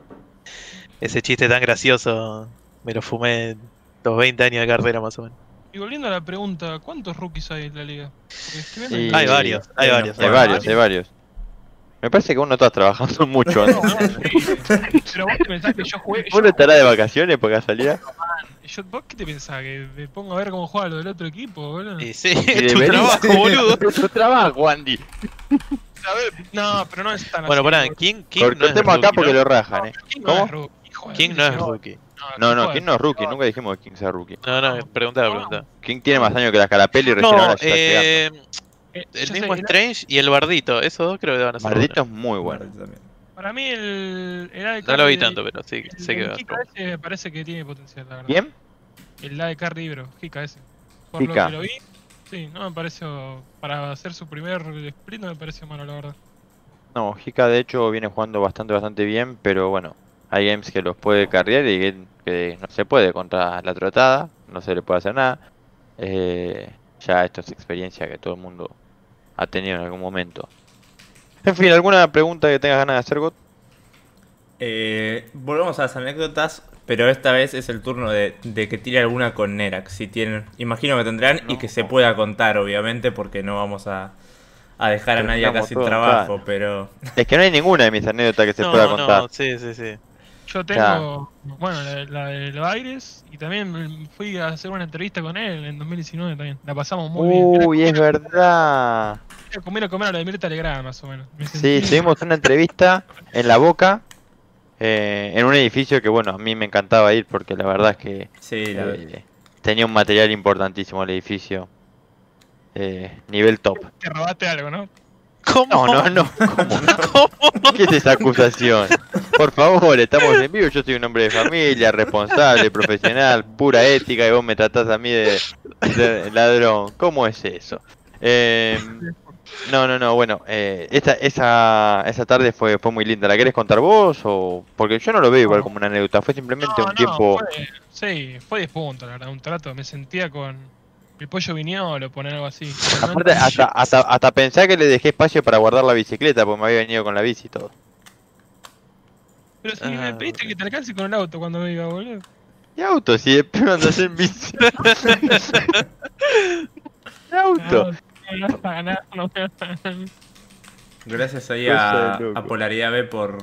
ese chiste tan gracioso. Me lo fumé los 20 años de carrera más o menos. Y volviendo a la pregunta, ¿cuántos rookies hay en la liga? Que- Hay varios, hay varios. Hay varios, hay varios. Me parece que vos no estás trabajando mucho. No, ¿no? no, sí. Pero vos te pensás que yo jugué. ¿Vos no estarás de vacaciones por casualidad? yo- ¿Vos qué te pensás? ¿Que me pongo a ver cómo juega lo del otro equipo, boludo? Sí, Y es tu trabajo, boludo. Es tu trabajo, Andy. A ver, No, pero no es tan Bueno, así, pará. King, King no es Cortemos acá porque ¿no? lo rajan, eh. King ¿Cómo? no es rookie. King no es rookie. No, no, King no es rookie, nunca dijimos que King sea rookie. No, no, preguntá, preguntá. King tiene más años que la Carapelli y recién No, ahora está eh, Eh, el mismo sé, Strange y el Bardito, esos dos creo que van a ser buenos. es muy bueno. Para mí el, el No lo vi tanto, pero sí, el- sé que va parece que tiene potencial, la verdad. ¿Quién? El AD Carry Ibro, Hika ese. Por Hika. lo que lo vi, sí, no me pareció. Para hacer su primer split no me pareció malo, la verdad. No, Hika de hecho viene jugando bastante, bastante bien, pero bueno, hay games que los puede carrear y que, que no se puede contra la trotada, no se le puede hacer nada. Eh, ya esto es experiencia que todo el mundo ha tenido en algún momento. En fin, ¿alguna pregunta que tengas ganas de hacer, God? Eh, volvemos a las anécdotas, pero esta vez es el turno de, de que tire alguna con Nerax. Si tienen, imagino que tendrán y que se pueda contar, obviamente, porque no vamos a, a dejar a nadie acá sin trabajo, pero Es que no hay ninguna de mis anécdotas que se No, pueda no, contar. sí, sí, sí. Yo tengo, bueno, la, la de los aires y también fui a hacer una entrevista con él en 2019 también. La pasamos muy bien. Uy, es verdad. Comer a comer a la de Mirta más o menos. Me Sí, tuvimos una entrevista en La Boca eh, en un edificio que, bueno, a mí me encantaba ir porque la verdad es que Sí, la eh, tenía un material importantísimo el edificio. Eh, nivel top. Te robaste algo, ¿no? ¿Cómo? No, no, no. ¿Cómo? ¿Qué es esa acusación? Por favor, estamos en vivo. Yo soy un hombre de familia, responsable, profesional, pura ética y vos me tratás a mí de, de ladrón. ¿Cómo es eso? Eh, no, no, no. Bueno, eh, esta, esa, esa tarde fue, fue muy linda. ¿La querés contar vos? o Porque yo no lo veo igual como una anécdota. Fue simplemente No, un no, tiempo. fue- sí, fue 10 puntos, la verdad, un trato. Me sentía con el pollo viñolo, poner algo así. Aparte, hasta, hasta, hasta pensé que le dejé espacio para guardar la bicicleta porque me había venido con la bici y todo. Pero si me Ah, pediste que te alcance con el auto cuando me iba, boludo. ¿Y auto? Si después andas en bici. ¿Y auto? No, no, no, no. Gracias ahí a, a Polaridad B por,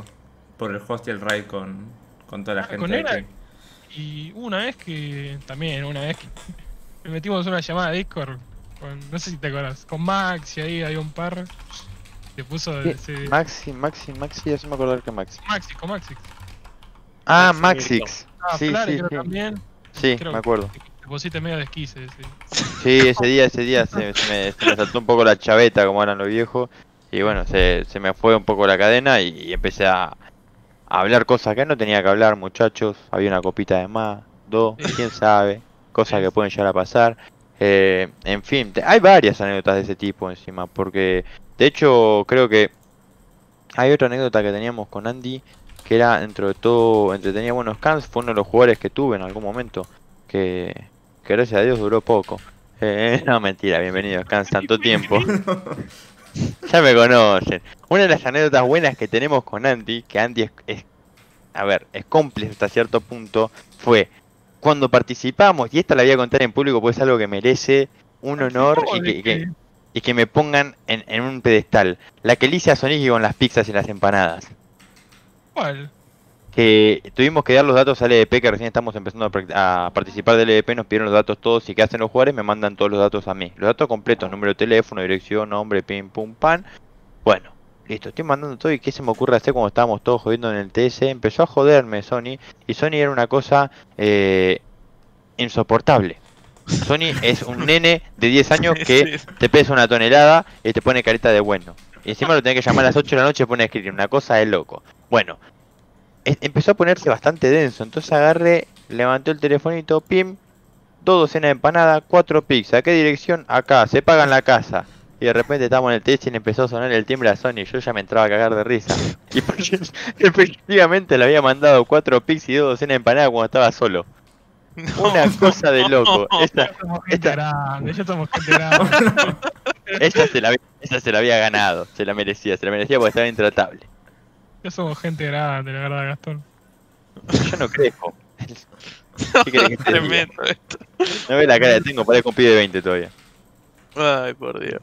por el host y el ride con, con toda la Ah, gente. ¿con de Era? Y una vez que, también, una vez que me metimos una llamada de Discord, con, no sé si te acuerdas, con Max y ahí había un par. Se puso ¿Qué? ese, Maxi, Maxi, Maxi, ya se me acordar que Maxi. Maxi, con Maxi. Ah, Maxi Maxix. Ah, Sí, Flare sí, creo sí. también. Sí, creo me acuerdo. que Te pusiste medio desquice, sí. Sí, ese día, ese día se, se me, se me saltó un poco la chaveta, como eran los viejos. Y bueno, se, se me fue un poco la cadena y, y empecé a, a hablar cosas que no tenía que hablar, muchachos. Había una copita de más, dos, quién sabe. Cosas que pueden llegar a pasar. Eh, en fin, hay varias anécdotas de ese tipo encima. Porque, de hecho, creo que hay otra anécdota que teníamos con Andy. Que era, dentro de todo, entretenía buenos cans. Fue uno de los jugadores que tuve en algún momento. Que, que gracias a Dios duró poco. Eh, no, mentira, bienvenido, Cans, tanto tiempo. ya me conocen. Una de las anécdotas buenas que tenemos con Andy, que Andy es, es- a ver, es cómplice hasta cierto punto, fue cuando participamos, y esta la voy a contar en público porque es algo que merece un honor y que, y que- y que me pongan en, en un pedestal. La que le hice a Sonic con las pizzas y las empanadas. ¿Cuál? Que tuvimos que dar los datos al EDP, que recién estamos empezando a, a participar del EDP, nos pidieron los datos todos y qué hacen los jugadores, me mandan todos los datos a mí. Los datos completos, número de teléfono, dirección, nombre, pim, pum, pan. Bueno, listo, estoy mandando todo y qué se me ocurre hacer cuando estábamos todos jodiendo en el TS. Empezó a joderme Sony y Sony era una cosa eh, insoportable. Sony es un nene de 10 años que te pesa una tonelada y te pone carita de bueno. Y encima lo tenés que llamar a las 8 de la noche y pone a escribir. Una cosa de loco. Bueno, empezó a ponerse bastante denso. Entonces agarré, levanté el telefonito, pim, dos docenas de empanadas, cuatro pizzas. ¿Qué dirección? Acá, se paga en la casa. Y de repente estamos en el test y le empezó a sonar el timbre a Sony. Yo ya me entraba a cagar de risa. Y efectivamente le había mandado cuatro pizzas y dos docenas de empanadas cuando estaba solo. Una cosa de loco. Esta, grande, se la, esta se la había ganado. Se la merecía, se la merecía porque estaba intratable. Ya somos gente grande, la verdad, Gastón. Yo no crezco. ¿Qué que te diga? Tremendo esto. No ves la cara que tengo, parezco un pibe de 20 todavía. Ay, por Dios.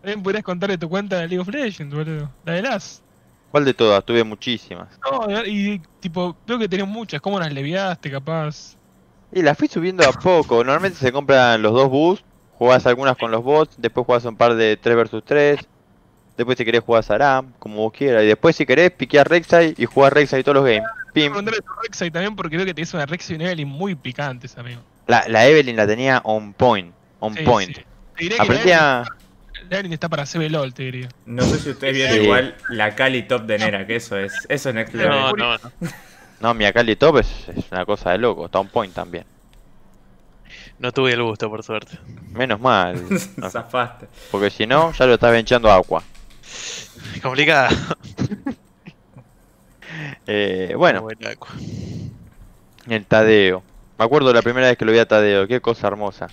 También podrías contarle tu cuenta de League of Legends, boludo. La de las. ¿Cuál de todas? Tuve muchísimas. No, y tipo, veo que tenés muchas. ¿Cómo las leviaste, capaz? Y las fui subiendo a poco. Normalmente se compran los dos boosts. Jugás algunas con los bots. Después jugás un par de 3 vs 3. Después si querés jugás a Aram, como vos quieras. Y después si querés piquear Rek'Sai y jugás Rek'Sai todos los games. Pim. contarle tu Rek'Sai también porque veo que tenés una Rek'Sai y una Evelynn muy picantes, amigo. La, la Evelyn la tenía on point. On Sí, point. sí. Te diré que la a... Evelynn está para CBLOL, te diría. No sé si ustedes vieron Sí. igual la Cali Top de Nera, que eso es, eso es next level. No, no, no. No, mi Akali Top es, es una cosa de loco. Está on point también. No tuve el gusto, por suerte. Menos mal. No, Zafaste. porque si no, ya lo estás venchando a Aqua. Es complicado. Eh, bueno, el Tadeo. Me acuerdo la primera vez que lo vi a Tadeo. Qué cosa hermosa.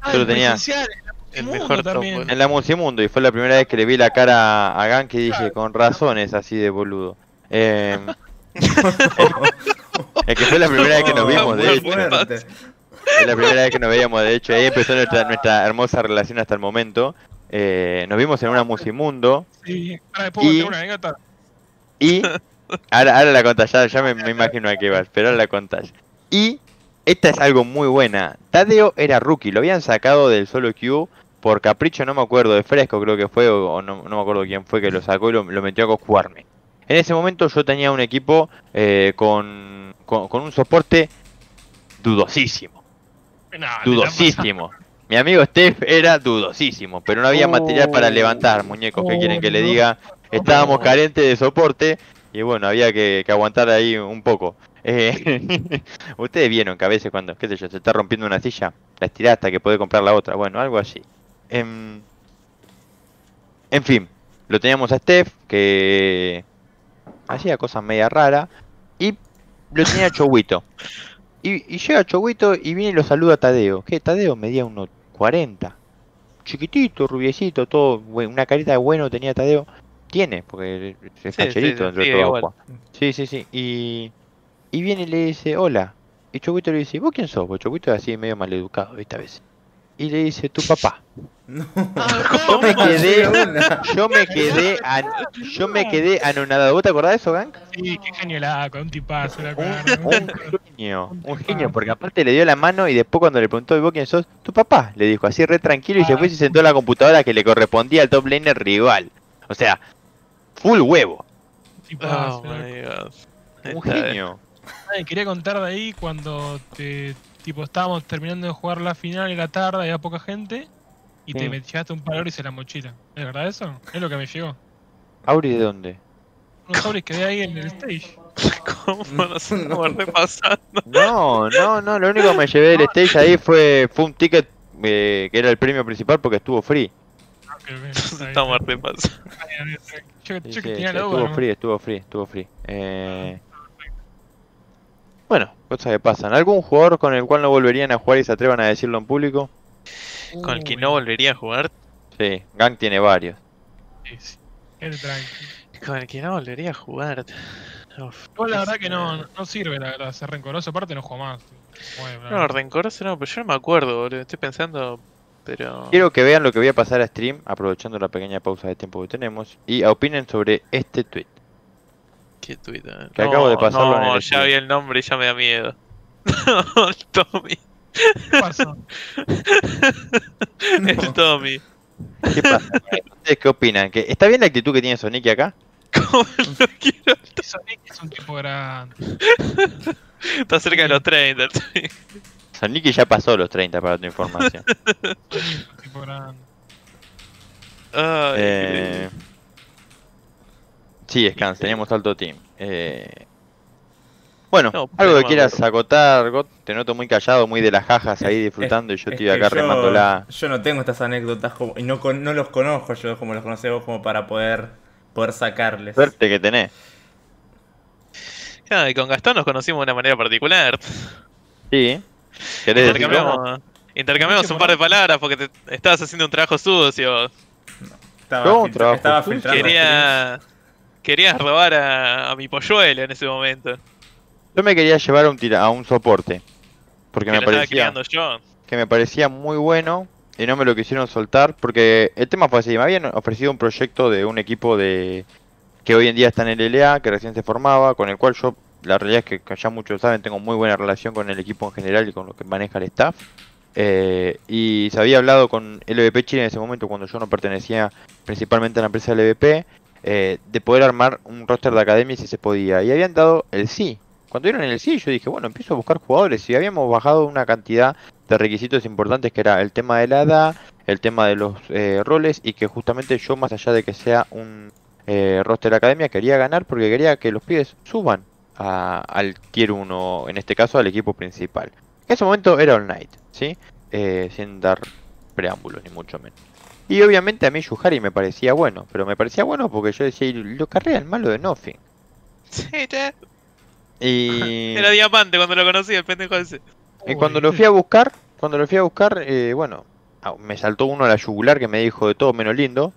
Ah, Yo lo el tenía- El mejor también. En la Musimundo y fue la primera vez que le vi la cara a Gank y dije, con razones así de boludo. Eh, es que fue la primera vez que nos vimos, de hecho. Es la primera vez que nos veíamos, de hecho. Ahí empezó nuestra, nuestra hermosa relación hasta el momento. Eh, nos vimos en una Musimundo Sí, ahora después Y- una anécdota. y... Ahora, ahora la contás, ya, ya me, me imagino a qué vas, pero ahora la contás. Y esta es algo muy buena. Tadeo era rookie, lo habían sacado del solo queue por capricho, no me acuerdo, de Fresco creo que fue, o, no, no me acuerdo quién fue que lo sacó y lo, lo metió a jugarme. En ese momento yo tenía un equipo eh, con, con, con un soporte dudosísimo. No, Dudosísimo. Mi amigo Steph era dudosísimo, pero no había material para Oh. levantar, muñecos, que quieren que le Oh, diga? Estábamos carentes de soporte y bueno, había que, que aguantar ahí un poco. Eh, Ustedes vieron que a veces cuando, qué sé yo, se está rompiendo una silla, la estirás hasta que puede comprar la otra, bueno, algo así. Em, en fin, lo teníamos a Steph, que hacía cosas media raras, y lo tenía a Choguito. Y, y llega Choguito y viene y lo saluda a Tadeo. Que Tadeo medía unos 40. Chiquitito, rubiecito, todo, una carita de bueno tenía Tadeo. Tiene, porque es sí, dentro de todo agua. Sí, sí, sí. Y, y viene y le dice, hola. Y Choguito le dice, ¿vos quién sos? Porque Choguito es así medio maleducado, ¿viste? A veces. Y le dice, tu papá. No. Yo me quedé, yo me quedé, an- yo me quedé anonadado. ¿Vos te acordás de eso, Gang? Sí, qué genio la un tipazo, la Un, un genio, un genio, porque aparte le dio la mano y después cuando le preguntó, ¿y vos quién sos? Tu papá, le dijo, así re tranquilo y se fue y se sentó en la computadora que le correspondía al top laner rival. O sea, full huevo, tipazo, Oh my god. un genio. Ay, quería contar de ahí cuando te, tipo estábamos terminando de jugar la final y la tarde, había poca gente y Sí. te me llevaste un par de en la mochila. ¿Es verdad eso? Es lo que me llegó. Auri, ¿de dónde? Unos sobres que ahí en el stage. ¿Cómo nos estamos repasando? No, no, no, lo único que me llevé del stage ahí fue, fue un ticket eh, que era el premio principal porque estuvo free. Ah, estamos repasando. Yo, yo Sí, que tenía sí, la duda. estuvo free, estuvo free, estuvo free. Eh... Bueno, cosas que pasan. ¿Algún jugador con el cual no volverían a jugar y se atrevan a decirlo en público? Con el que no volvería a jugar. Sí, Gang tiene varios. sí, sí. Tranqui. Con el que no volvería a jugar. Uf, Igual la verdad que no, no sirve la verdad, ser rencoroso, aparte no juego más. Bueno, No, rencoroso no, pero yo no me acuerdo, boludo. Estoy pensando. Pero. Quiero que vean lo que voy a pasar a stream, aprovechando la pequeña pausa de tiempo que tenemos, y opinen sobre este tweet. ¿Qué Twitter? Que acabo de pasarlo en no, el ya vi el nombre y ya me da miedo. No, el Tommy. ¿Qué pasó? El Tommy. ¿Qué pasa? ¿Ustedes qué opinan? ¿Que ¿Está bien la actitud que tiene Sonic acá? ¿Cómo lo quiero? Sonic es un tipo grande. Está cerca de los 30. sí. Sonic ya pasó los 30 para tu información. Sonic es un tipo grande. Ay, Eh, sí, Scans, teníamos alto team. Eh, bueno, No, algo que no, quieras acotar, Got, te noto muy callado, muy de las jajas ahí Es- disfrutando y yo Es estoy acá yo- remándola. Yo no tengo estas anécdotas como- y no, con- no los conozco yo como los conocés vos como para poder, poder sacarles. Suerte que tenés. Ah, y con Gastón nos conocimos de una manera particular. Sí. ¿Querés? Intercambiamos, intercambiamos un par de palabras porque te estabas haciendo un trabajo sucio. Estaba, ¿Cómo? filtra- ¿Trabajo estaba sucio? filtrando Quería, querías robar a, a mi polluelo en ese momento. Yo me quería llevar a un, tira- a un soporte. Porque Que me parecía, yo. que me parecía muy bueno y no me lo quisieron soltar porque el tema fue así, me habían ofrecido un proyecto de un equipo de que hoy en día está en el LA, que recién se formaba, con el cual yo, la realidad es que ya muchos saben, tengo muy buena relación con el equipo en general y con lo que maneja el staff. Eh, y se había hablado con LVP Chile en ese momento cuando yo no pertenecía principalmente a la empresa LVP eh, de poder armar un roster de academia si se podía. Y habían dado el sí. Cuando dieron el sí, yo dije, bueno, empiezo a buscar jugadores. Y habíamos bajado una cantidad de requisitos importantes que era el tema de la edad, el tema de los eh, roles y que justamente yo más allá de que sea un eh, roster de academia quería ganar porque quería que los pibes suban a- al tier 1, en este caso al equipo principal. En ese momento era All Night, ¿sí? Eh, sin dar preámbulos ni mucho menos. Y obviamente a mí Yuhari me parecía bueno, pero me parecía bueno porque yo decía, "Y lo carrea el malo de Nothing. Sí, che. Y... Era diamante cuando lo conocí, el pendejo ese. Y cuando lo fui a buscar, cuando lo fui a buscar, eh, bueno, ah, me saltó uno a la yugular que me dijo de todo menos lindo.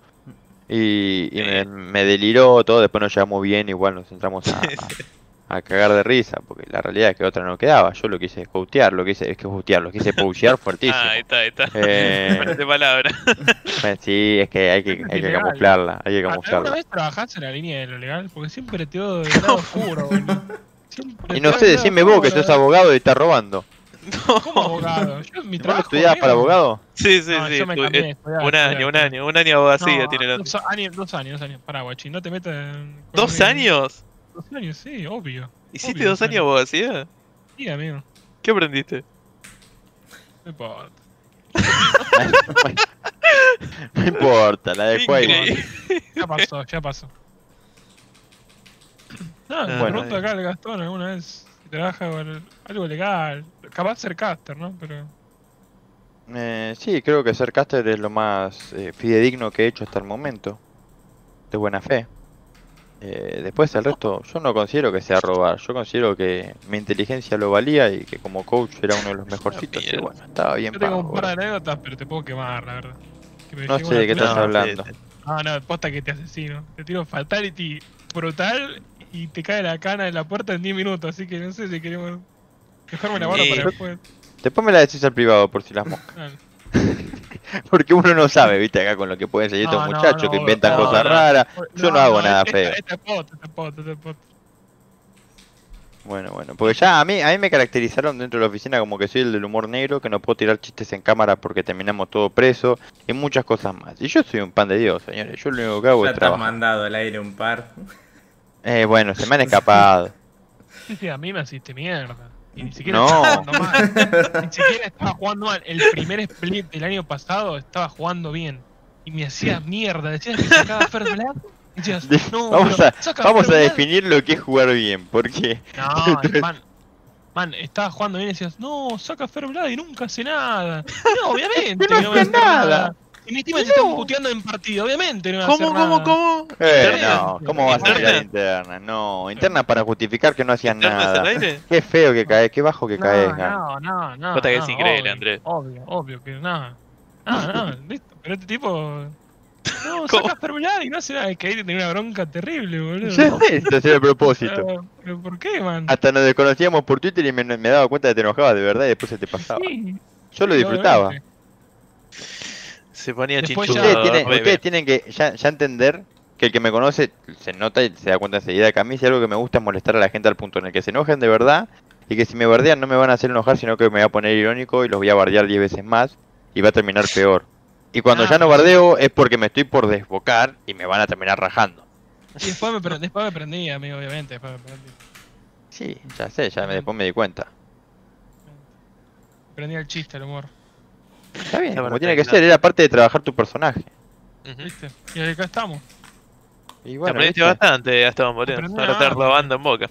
Y, y me, me deliró todo, después nos llevamos bien, igual nos entramos a, a- a cagar de risa, porque la realidad es que otra no quedaba. Yo lo quise cotear, lo quise, es que cotear, lo quise pouchear fuertísimo. Ah, ahí está, ahí está. Eh. Palabra. Eh, Sí, es que hay que, hay que camuflarla, hay que ¿Alguna camuflarla. vez trabajaste en la línea de lo legal? Porque siempre te veo del lado oscuro, boludo. Siempre Y no sé, decime vos que sos abogado y estás robando. ¿Cómo abogado? Yo, mi ¿Vos trabajo. estudiabas para abogado? Sí, sí, No, sí. yo me cambié, eh, estudiaba, un año, un año, un año de abogacía No, tiene el dos años, dos años, dos años. Pará, guachín, no te metas en. ¿Dos años? Dos años, sí, obvio. ¿Hiciste Obvio, dos años abogacía? Sí, amigo. ¿Qué aprendiste? No importa. No importa, la de Quake. Increíble. Ya pasó, ya pasó. No, Ah, me bueno. pregunto acá al Gastón alguna vez si trabaja con algo legal. Capaz ser caster, ¿no? Pero. Eh, sí, creo que ser caster es lo más eh, fidedigno que he hecho hasta el momento. De buena fe. Eh, después el resto, yo no considero que sea robar. Yo considero que mi inteligencia lo valía y que como coach era uno de los mejorcitos. Y bueno, estaba bien Yo tengo pago, un par de anécdotas, pero te puedo quemar, la verdad. Que me No sé de qué estás hablando. Ah, no, posta que te asesino. Te tiro fatality brutal y te cae la cana en la puerta en 10 minutos. Así que no sé si queremos. Mejor me la guardo Sí. para después. Después me la decís al privado por si las moscas. Porque uno no sabe, viste, acá con lo que pueden salir estos No, muchachos no, que inventan no, cosas no. raras. Yo no, hago nada esta- feo. Este pot, este pot, este pot. Bueno, bueno, porque ya a mí, a mí me caracterizaron dentro de la oficina como que soy el del humor negro, que no puedo tirar chistes en cámara porque terminamos todo preso y muchas cosas más. Y yo soy un pan de Dios, señores. Yo lo único que hago Ya es te has mandado al aire un par. Eh, bueno, se me han escapado. Sí, sí, a mí me hiciste mierda. Y ni siquiera No. estaba jugando mal. Ni siquiera estaba jugando mal. El primer split del año pasado estaba jugando bien. Y me hacías mierda. Decías que sacaba First Blood. y Decías, De- no, vamos a, vamos a First Blood". definir lo que es jugar bien, porque No, man. Man, estaba jugando bien y decías, no, saca Fair Blood y nunca hace nada. No, obviamente No no hace nada. Y mi team te están puteando en partido, obviamente no va a hacer ¿Cómo, cómo, nada. cómo? Eh, no, ¿cómo vas a ¿Interna? tirar interna? No, interna para justificar que no hacías ¿Internas al nada. Qué feo que caes, qué bajo que No, caes. No, no, no. Puta que no, es increíble, obvio, Andrés. Obvio, obvio que nada. No, no, listo. Pero este tipo. No, ¿Cómo? saca Fair Blood y no hace nada. Es que ahí tenía una bronca terrible, boludo. Ya sé, era el propósito. Pero, pero ¿por qué, man? Hasta nos desconocíamos por Twitter y me, me daba cuenta de que te enojabas de verdad y después se te pasaba. Sí, Yo lo disfrutaba. obviamente. Se ponía Después chinchudo. Ustedes tienen, bebé. ustedes tienen que ya, ya entender que el que me conoce se nota y se da cuenta enseguida que a mí si algo que me gusta es molestar a la gente al punto en el que se enojen de verdad y que si me bardean no me van a hacer enojar sino que me voy a poner irónico y los voy a bardear 10 veces más y va a terminar peor. Y cuando Ah, ya no bardeo es porque me estoy por desbocar y me van a terminar rajando. Y después me, después me prendí, amigo, obviamente. Después me prendí. Sí, ya sé, ya me, después me di cuenta. Prendí el chiste, el humor. Está bien, como tiene que ser, era parte de trabajar tu personaje. ¿Viste? Y acá estamos. Y Te bueno, aprendiste ¿viste? bastante, Gastón, boludo. Ahora estás robando en boca.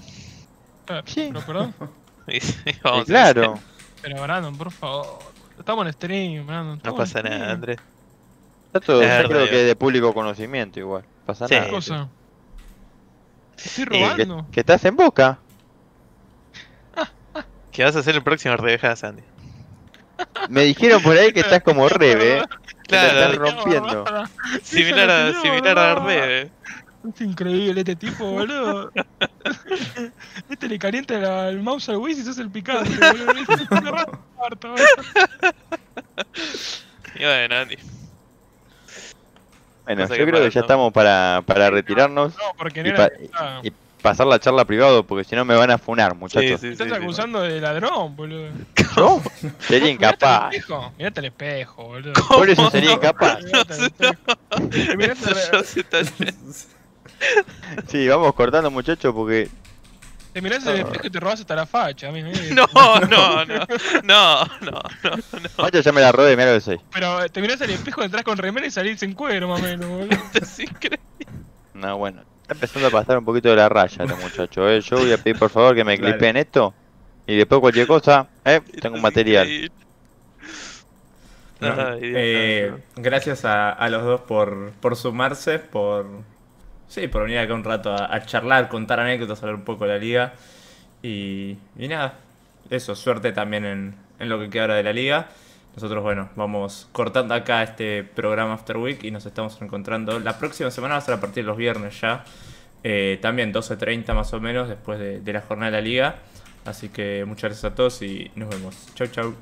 Eh, Sí. Pero perdón. Y sí, Y vamos a- claro, Pero Brandon, por favor. Estamos en stream, Brandon. No pasa stream. nada, Andrés. está todo, Es yo creo que es de público conocimiento igual. Pasa Sí. nada. ¿Qué cosa? Estoy Que, robando. que estás en boca. ¿Qué vas a hacer el próximo RDJ, Sandy? Me dijeron por ahí que estás como Rebe. Que la Claro, estás rompiendo. Similar a, similar a. Rebe. Es increíble este tipo, boludo. este le calienta la- el mouse al Wiz y sos el picante, boludo. Y bueno, Andy. Bueno, yo creo que ya estamos para, para retirarnos No, porque no era. y pasar la charla privado porque si no me van a funar, muchachos. Sí, sí, Estás sí, sí. acusando de ladrón, boludo. ¿Yo? Sería incapaz. mirate al espejo, boludo. Por eso sería incapaz. Sí, vamos cortando, muchachos, porque Te mirás al espejo y te robás hasta la facha. No, no, no, no, no, no, no. Macho ya me la robé, mira lo que soy. Pero te mirás al espejo, entras con remera y salís en cuero, más o menos, boludo. Esto es increíble. No, bueno. Está empezando a pasar un poquito de la raya este muchacho, eh. Yo voy a pedir por favor que me Claro. clipeen esto. Y después cualquier cosa, eh, tengo es material. No, eh. Gracias a, a los dos por, por sumarse, por sí, por venir acá un rato a, a charlar, contar anécdotas, hablar un poco de la liga. Y, y nada, eso, suerte también en, en lo que queda ahora de la liga. Nosotros, bueno, vamos cortando acá este programa After Week y nos estamos encontrando la próxima semana, va a ser a partir de los viernes ya. Eh, también 12.30 más o menos después de, de la jornada de la liga. Así que muchas gracias a todos y nos vemos. Chau, chau.